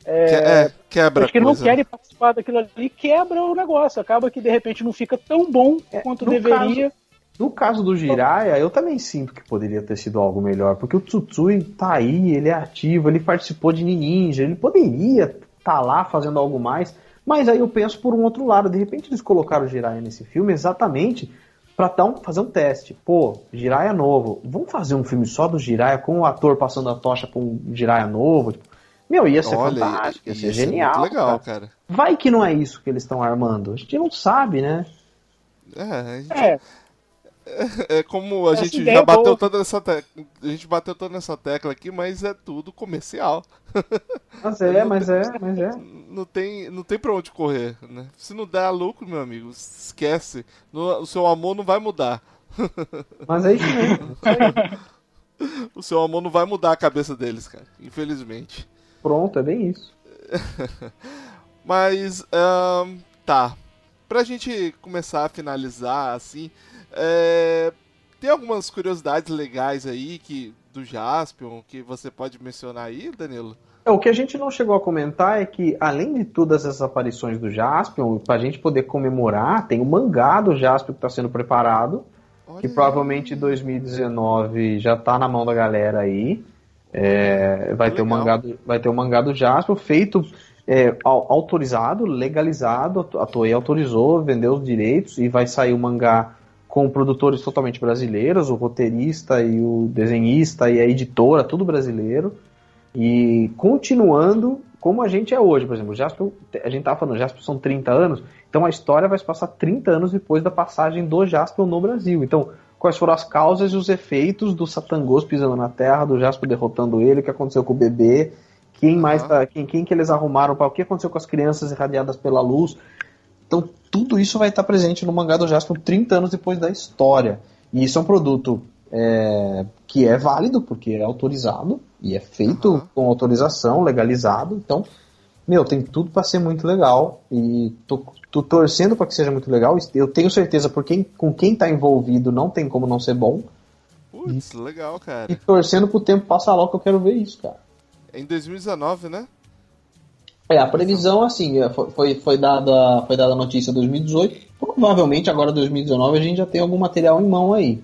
Que- é, quebra Os que não querem participar daquilo ali quebra o negócio. Acaba que de repente não fica tão bom quanto no deveria. No caso do Jiraiya, eu também sinto que poderia ter sido algo melhor, porque o Tsutsui tá aí, ele é ativo, ele participou de Ninja, ele poderia estar tá lá fazendo algo mais, mas aí eu penso por um outro lado, de repente eles colocaram o Jiraiya nesse filme exatamente pra dar um- fazer um teste. Pô, Jiraiya novo, vamos fazer um filme só do Jiraiya com o ator passando a tocha pra um Jiraiya novo? Tipo, meu, ia ser Olha, fantástico, ia ser isso é muito genial. legal, cara. cara. Vai que não é isso que eles estão armando, a gente não sabe, né? É, a gente- É, é como a Essa gente já é bateu boa. toda nessa tecla, a gente bateu toda nessa tecla aqui, mas é tudo comercial. Mas é, mas é, mas é. Não tem, não tem pra onde correr, né? Se não der lucro, meu amigo, esquece. No- o seu amor não vai mudar. Mas é isso mesmo. O seu amor não vai mudar a cabeça deles, cara. Infelizmente. Pronto, é bem isso. Mas, ahn, tá. Pra gente começar a finalizar, assim, é, tem algumas curiosidades legais aí que do Jaspion que você pode mencionar aí, Danilo? É, O que a gente não chegou a comentar é que, além de todas essas aparições do Jaspion, pra gente poder comemorar, tem o mangá do Jaspion que está sendo preparado, que Olha provavelmente em 2019 já tá na mão da galera aí. É, vai, ter o Legal. mangá do, vai ter o mangá do Jaspion feito, é, au- autorizado, legalizado, a Toei autorizou, vendeu os direitos e vai sair o mangá com produtores totalmente brasileiros, o roteirista e o desenhista e a editora, tudo brasileiro. E continuando como a gente é hoje, por exemplo, o Jasper, a gente tava falando, o Jasper são 30 anos, então a história vai se passar 30 anos depois da passagem do Jasper no Brasil. Então, quais foram as causas e os efeitos do Satangos pisando na Terra, do Jasper derrotando ele, o que aconteceu com o bebê, quem mais tá, quem, quem que eles arrumaram para o que aconteceu com as crianças irradiadas pela luz. Então, tudo isso vai estar presente no mangá do Jasper 30 anos depois da história. E isso é um produto é, que é válido, porque é autorizado e é feito Aham. com autorização, legalizado. Então, meu, tem tudo para ser muito legal. E tô, tô torcendo para que seja muito legal. Eu tenho certeza, por quem, com quem tá envolvido, não tem como não ser bom. Putz, legal, E cara. torcendo pro tempo passar logo que eu quero ver isso, cara. É em 2019, né? É, a previsão, assim, é, foi, foi, dada, foi dada a notícia em 2018. Provavelmente agora 2019 a gente já tem algum material em mão aí.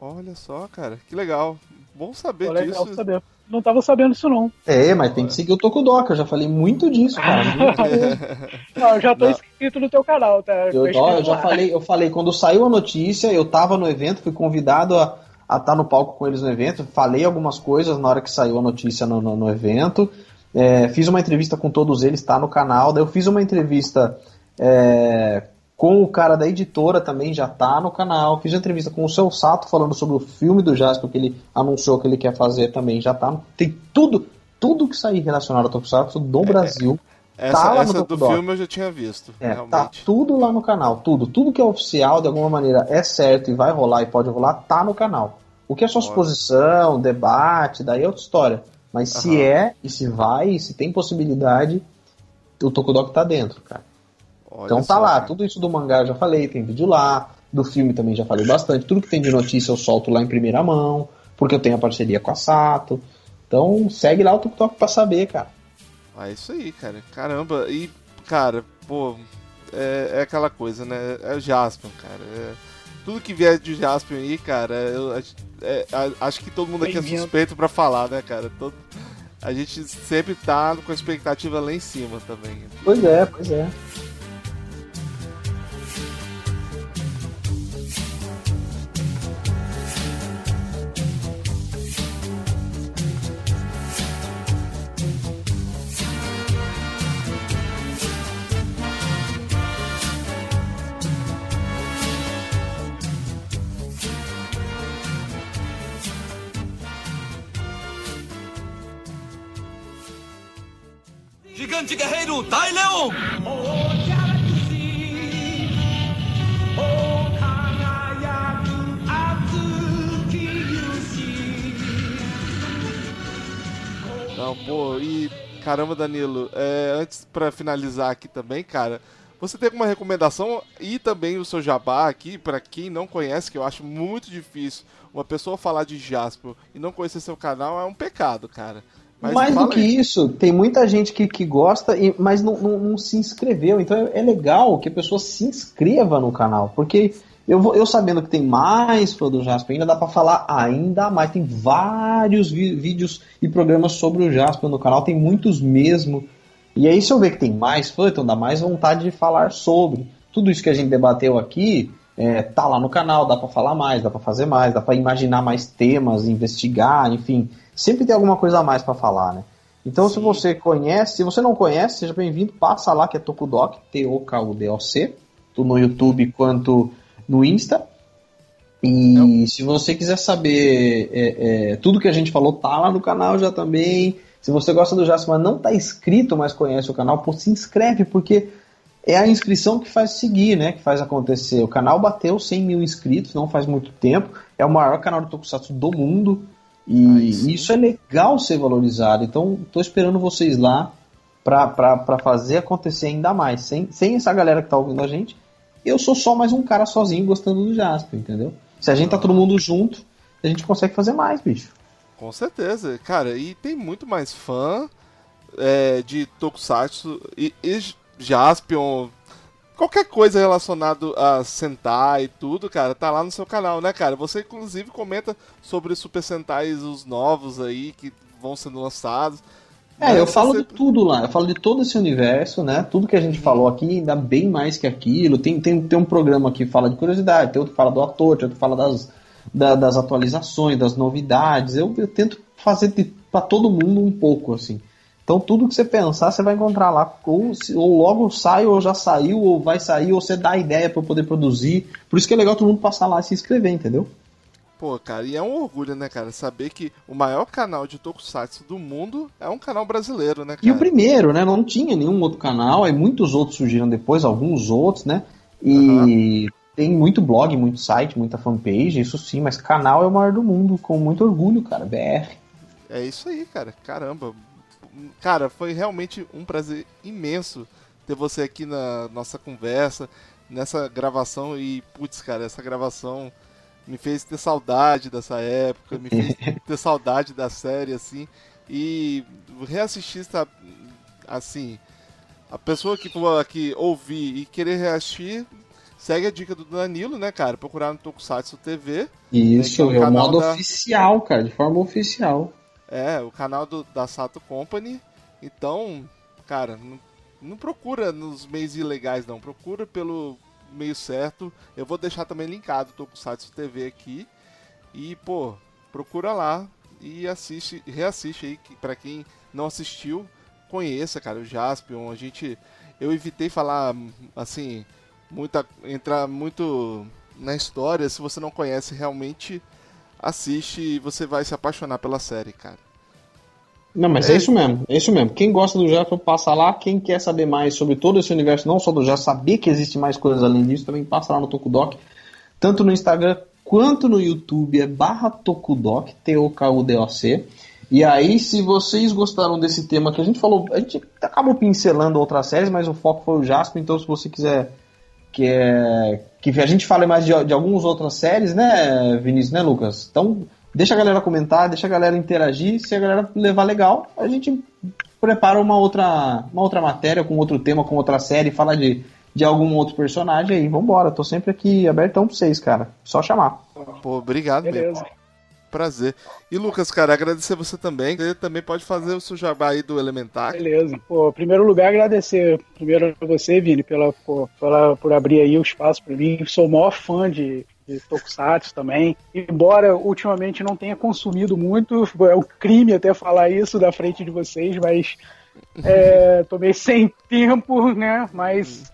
Olha só, cara, que legal. Bom saber legal disso. saber. Não tava sabendo isso, não. É, mas tem que seguir o Tokudoka, eu já falei muito disso, cara. Não, eu já tô Não. inscrito no teu canal, tá? Eu, eu já falei, eu falei, quando saiu a notícia, eu tava no evento, fui convidado a estar no palco com eles no evento, falei algumas coisas na hora que saiu a notícia no, no- no evento, é, fiz uma entrevista com todos eles, tá no canal, daí eu fiz uma entrevista é, com o cara da editora também, já tá no canal, fiz uma entrevista com o seu Sato falando sobre o filme do Jasper que ele anunciou que ele quer fazer também, já tá, tem tudo, tudo que sair relacionado ao Tokusatsu do Brasil Essa, Tá lá no essa do Tokudok. filme eu já tinha visto, É, tá tudo lá no canal, tudo. Tudo que é oficial, de alguma maneira, é certo e vai rolar e pode rolar, tá no canal. O que é só Olha. suposição, debate, daí é outra história. Mas se Aham. é, e se vai, e se tem possibilidade, o Tokudok tá dentro, cara. Olha então tá só, lá, cara. tudo isso do mangá eu já falei, tem vídeo lá, do filme também já falei bastante, tudo que tem de notícia eu solto lá em primeira mão, porque eu tenho a parceria com a Sato. Então segue lá o Tokudok pra saber, cara. Ah, isso aí, cara. Caramba. E, cara, pô, é, é aquela coisa, né? É o Jaspion, cara. É- tudo que vier de Jaspion aí, cara, eu acho- é, acho que todo mundo aqui é suspeito pra falar, né, cara? Todo- a gente sempre tá com a expectativa lá em cima também. Pois é, pois é. Dai Leon! Não, pô, e caramba, Danilo, é, antes pra finalizar aqui também, cara, você tem alguma recomendação e também o seu jabá aqui, pra quem não conhece, que eu acho muito difícil, uma pessoa falar de Jasper e não conhecer seu canal é um pecado, cara. Mas Mais do que aí. isso, tem muita gente que, que gosta, e- mas não, não- não se inscreveu. Então é, é legal que a pessoa se inscreva no canal, porque eu, vou, eu sabendo que tem mais fã do Jasper, ainda dá pra falar ainda mais. Tem vários vi- vídeos e programas sobre o Jasper no canal, tem muitos mesmo. E aí, se eu ver que tem mais fã, então dá mais vontade de falar sobre. Tudo isso que a gente debateu aqui é, tá lá no canal, dá pra falar mais, dá pra fazer mais, dá pra imaginar mais temas, investigar, enfim. Sempre tem alguma coisa a mais pra falar, né? Então, se você conhece, se você não conhece, seja bem-vindo, passa lá que é T-O-K-U-D-O-C, tanto no YouTube quanto no Insta. E se você quiser saber é, é, tudo que a gente falou, tá lá no canal já também. Se você gosta do Jasper, mas não tá inscrito, mas conhece o canal, pô, se inscreve, porque é a inscrição que faz seguir, né? Que faz acontecer. O canal bateu 100 mil inscritos, não faz muito tempo. É o maior canal de Tokusatsu do mundo. E Aí sim. isso é legal ser valorizado. Então, tô esperando vocês lá pra fazer acontecer ainda mais. Sem, sem essa galera que tá ouvindo a gente, eu sou só mais um cara sozinho gostando do Jasper, entendeu? Se a gente tá todo mundo junto, a gente consegue fazer mais, bicho. Com certeza, cara, e tem muito mais fã é, de Tokusatsu e, e Jaspion, qualquer coisa relacionado a Sentai e tudo, cara, tá lá no seu canal, né, cara? Você inclusive comenta sobre os Super Sentais, os novos aí que vão sendo lançados. É, eu falo você- de tudo lá, eu falo de todo esse universo, né? Tudo que a gente falou aqui, ainda bem mais que aquilo. Tem, tem, tem um programa que fala de curiosidade, tem outro que fala do ator, tem outro que fala das, da- das atualizações, das novidades. Eu, eu tento fazer pra todo mundo um pouco, assim. Então tudo que você pensar, você vai encontrar lá. Ou, ou logo sai, ou já saiu, ou vai sair, ou você dá ideia pra eu poder produzir. Por isso que é legal todo mundo passar lá e se inscrever, entendeu? Pô, cara, e é um orgulho, né, cara, saber que o maior canal de Tokusatsu do mundo é um canal brasileiro, né, cara? E o primeiro, né? Não tinha nenhum outro canal, aí muitos outros surgiram depois, alguns outros, né? E tem muito blog, muito site, muita fanpage, isso sim, mas canal é o maior do mundo, com muito orgulho, cara, BR. É isso aí, cara. Caramba. Cara, foi realmente um prazer imenso ter você aqui na nossa conversa, nessa gravação. E, putz, cara, essa gravação me fez ter saudade dessa época, me fez ter saudade da série, assim, e reassistir, sabe, assim, a pessoa que for aqui ouvir e querer reassistir, segue a dica do Danilo, né, cara, procurar no Tokusatsu TV, Isso, que é o é o modo da- oficial, cara, de forma oficial. É, o canal do, da Sato Company. Então, cara, não, não procura nos meios ilegais, não. Procura pelo meio certo. Eu vou deixar também linkado o Tokusatsu TV aqui. E, pô, procura lá e assiste, reassiste aí, que, pra quem não assistiu, conheça, cara, o Jaspion. A gente. Eu evitei falar, assim, muita. entrar muito na história. Se você não conhece realmente assiste e você vai se apaixonar pela série, cara. Não, mas é. isso mesmo, é isso mesmo. Quem gosta do Jasper, passa lá. Quem quer saber mais sobre todo esse universo, não só do Jasper, saber que existe mais coisas além disso, também passa lá no Tokudok. Tanto no Instagram quanto no YouTube é barra Tokudok, T-O-K-U-D-O-C. E aí, se vocês gostaram desse tema que a gente falou, a gente acabou pincelando outras séries, mas o foco foi o Jasper, então se você quiser que, é, que a gente fale mais de, de algumas outras séries, né, Vinícius, né, Lucas? Então, deixa a galera comentar, deixa a galera interagir, se a galera levar legal, a gente prepara uma outra, uma outra matéria com outro tema, com outra série, fala de, de algum outro personagem aí, vambora, tô sempre aqui abertão pra vocês, cara, só chamar. Pô, obrigado Beleza. mesmo. Prazer. E Lucas, cara, agradecer você também. Você também pode fazer o seu jabá aí do Elementar. Beleza. Pô, em primeiro lugar, agradecer primeiro a você, Vini, pela, pô, pela, por abrir aí o espaço para mim. Sou o maior fã de, de Tokusatsu também. Embora ultimamente não tenha consumido muito, é um crime até falar isso da frente de vocês, mas é, tomei sem tempo, né? Mas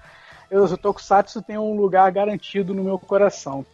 eu, o Tokusatsu tem um lugar garantido no meu coração.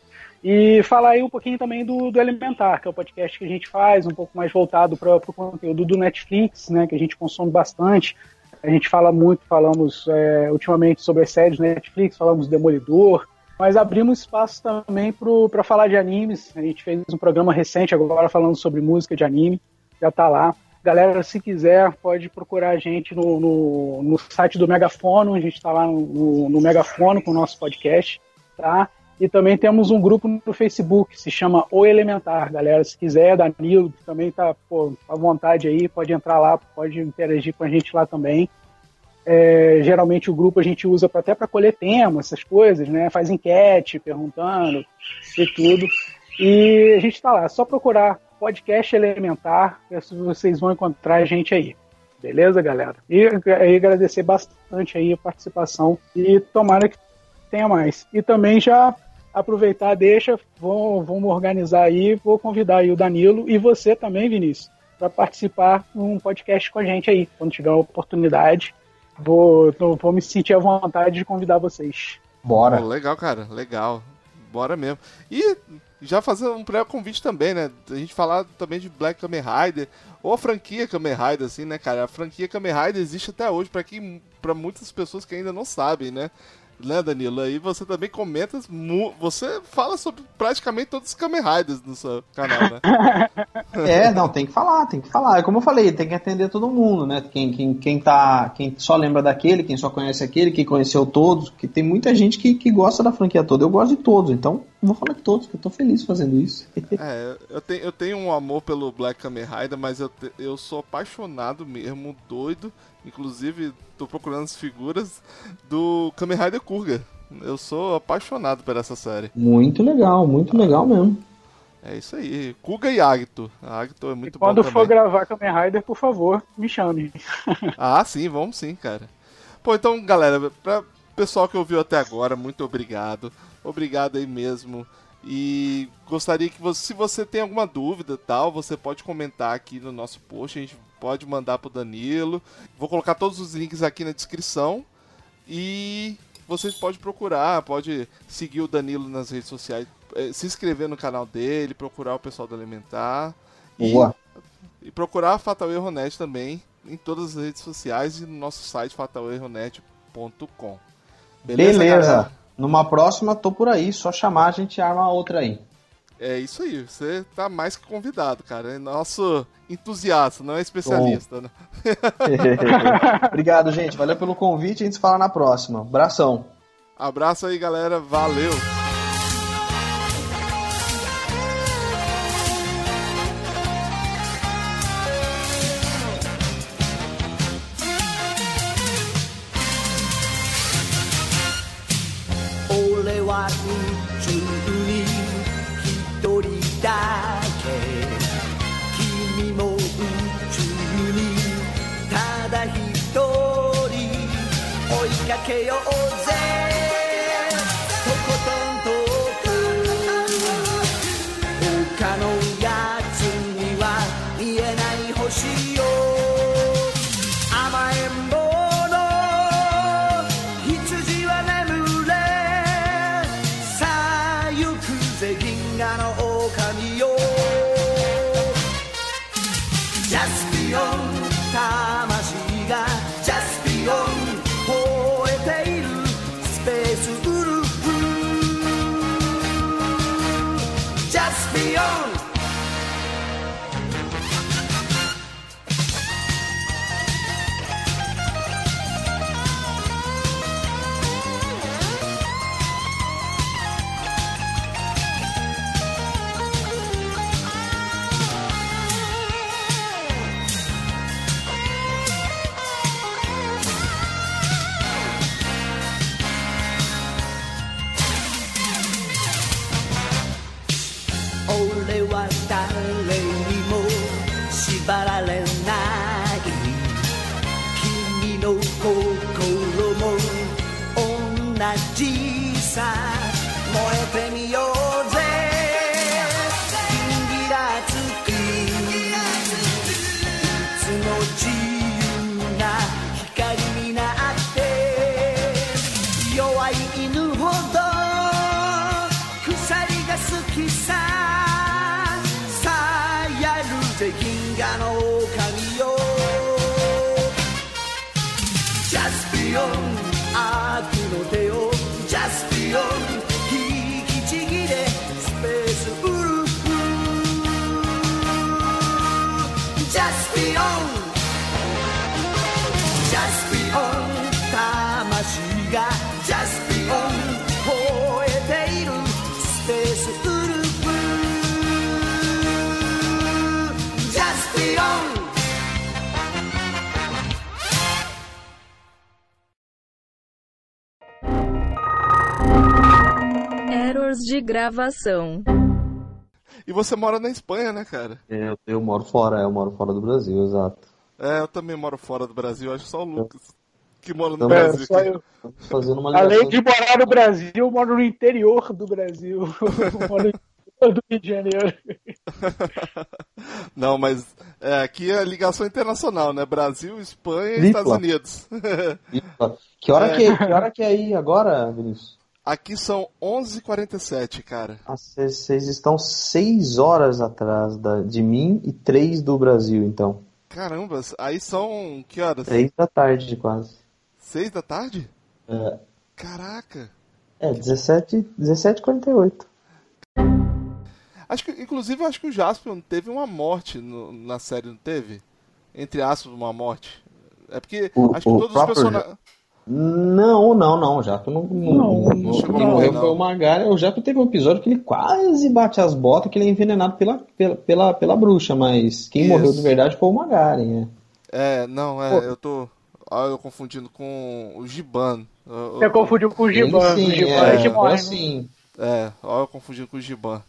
E falar aí um pouquinho também do, do Elementar, que é o podcast que a gente faz, um pouco mais voltado para o conteúdo do Netflix, né, que a gente consome bastante. A gente fala muito, falamos é, ultimamente sobre as séries Netflix, falamos Demolidor, mas abrimos espaço também para falar de animes. A gente fez um programa recente agora falando sobre música de anime, já está lá. Galera, se quiser, pode procurar a gente no, no, no site do Megafono, a gente está lá no, no Megafono com o nosso podcast, tá? E também temos um grupo no Facebook, se chama O Elementar, galera. Se quiser, Danilo também tá pô, à vontade aí, pode entrar lá, pode interagir com a gente lá também. É, geralmente o grupo a gente usa pra, até para colher temas, essas coisas, né? Faz enquete, perguntando e tudo. E a gente está lá, é só procurar podcast Elementar, vocês vão encontrar a gente aí. Beleza, galera? E, e agradecer bastante aí a participação e tomara que tenha mais. E também já aproveitar, deixa, vamos, vamos organizar aí, vou convidar aí o Danilo e você também, Vinícius, para participar num podcast com a gente aí, quando tiver a oportunidade. Vou, vou me sentir à vontade de convidar vocês. Bora. Pô, legal, cara, legal. Bora mesmo. E já fazer um pré-convite também, né? A gente falar também de Black Kamen Rider, ou a franquia Kamen Rider, assim, né, cara? A franquia Kamen Rider existe até hoje, para quem, para muitas pessoas que ainda não sabem, né? Né, Danilo? Aí você também comenta, você fala sobre praticamente todos os Kamen Riders no seu canal, né? é, não, tem que falar, tem que falar. É como eu falei, tem que atender todo mundo, né? Quem, quem, quem, tá, quem só lembra daquele, quem só conhece aquele, quem conheceu todos, que tem muita gente que, que gosta da franquia toda. Eu gosto de todos, então vou falar de todos, que eu tô feliz fazendo isso. é, eu tenho, eu tenho um amor pelo Black Kamen Rider, mas eu, te, eu sou apaixonado mesmo, doido Inclusive, tô procurando as figuras do Kamen Rider Kurga. Eu sou apaixonado por essa série. Muito legal, muito legal mesmo. É isso aí. Kuga e Agito. A Agito é muito e quando bom for também. gravar Kamen Rider, por favor, me chame. ah, sim, vamos sim, cara. Pô, então, galera, pra pessoal que ouviu até agora, muito obrigado. Obrigado aí mesmo. E gostaria que você, se você tem alguma dúvida tal, você pode comentar aqui no nosso post. A gente pode mandar pro Danilo. Vou colocar todos os links aqui na descrição. E vocês podem procurar, pode seguir o Danilo nas redes sociais, eh, se inscrever no canal dele, procurar o pessoal do Elementar. Boa. E, e procurar a Fatal Erronet também em todas as redes sociais e no nosso site fatalerronet.com. Beleza? Beleza. Numa próxima, tô por aí, só chamar, a gente arma outra aí. É isso aí, você tá mais que convidado, cara. É nosso entusiasta, não é especialista. Né? Obrigado, gente. Valeu pelo convite. A gente se fala na próxima. Abração. Abraço aí, galera. Valeu. pensar. De gravação. E você mora na Espanha, né, cara? É, Eu, eu moro fora, eu moro fora do Brasil, exato. É, eu também moro fora do Brasil, acho só o Lucas que mora no Também. É, Brasil. só eu. Tô Fazendo uma Além de morar no Brasil, eu moro no interior do Brasil. Eu moro no interior do Rio de Janeiro. Não, mas é, aqui é ligação internacional, né? Brasil, Espanha e. Estados Unidos. Que hora É. que, que hora que é aí agora, Vinícius? Aqui são 11h47, cara. Vocês vocês estão seis horas atrás da- de mim e três do Brasil, então. Caramba, aí são que horas? Três da tarde, quase. Seis da tarde? É, Caraca. é 17, 17h48. Acho que, inclusive, eu acho que o Jaspion teve uma morte no- na série, não teve? Entre aspas, uma morte. É porque O- acho que todos os personagens. Não, não, não. Já que não, Não, não chegou quem a morrer, morreu não. foi o Magari. O Jaco teve um episódio que ele quase bate as botas, que ele é envenenado pela, pela, pela, pela bruxa, mas quem Isso. morreu de verdade foi o Magari, né? É, não, é, Pô. eu tô. Ah, eu confundindo com o Giban. Eu- confundiu com o Giban. sim, o Giban é, é, assim. É, ó, eu confundindo com o Giban.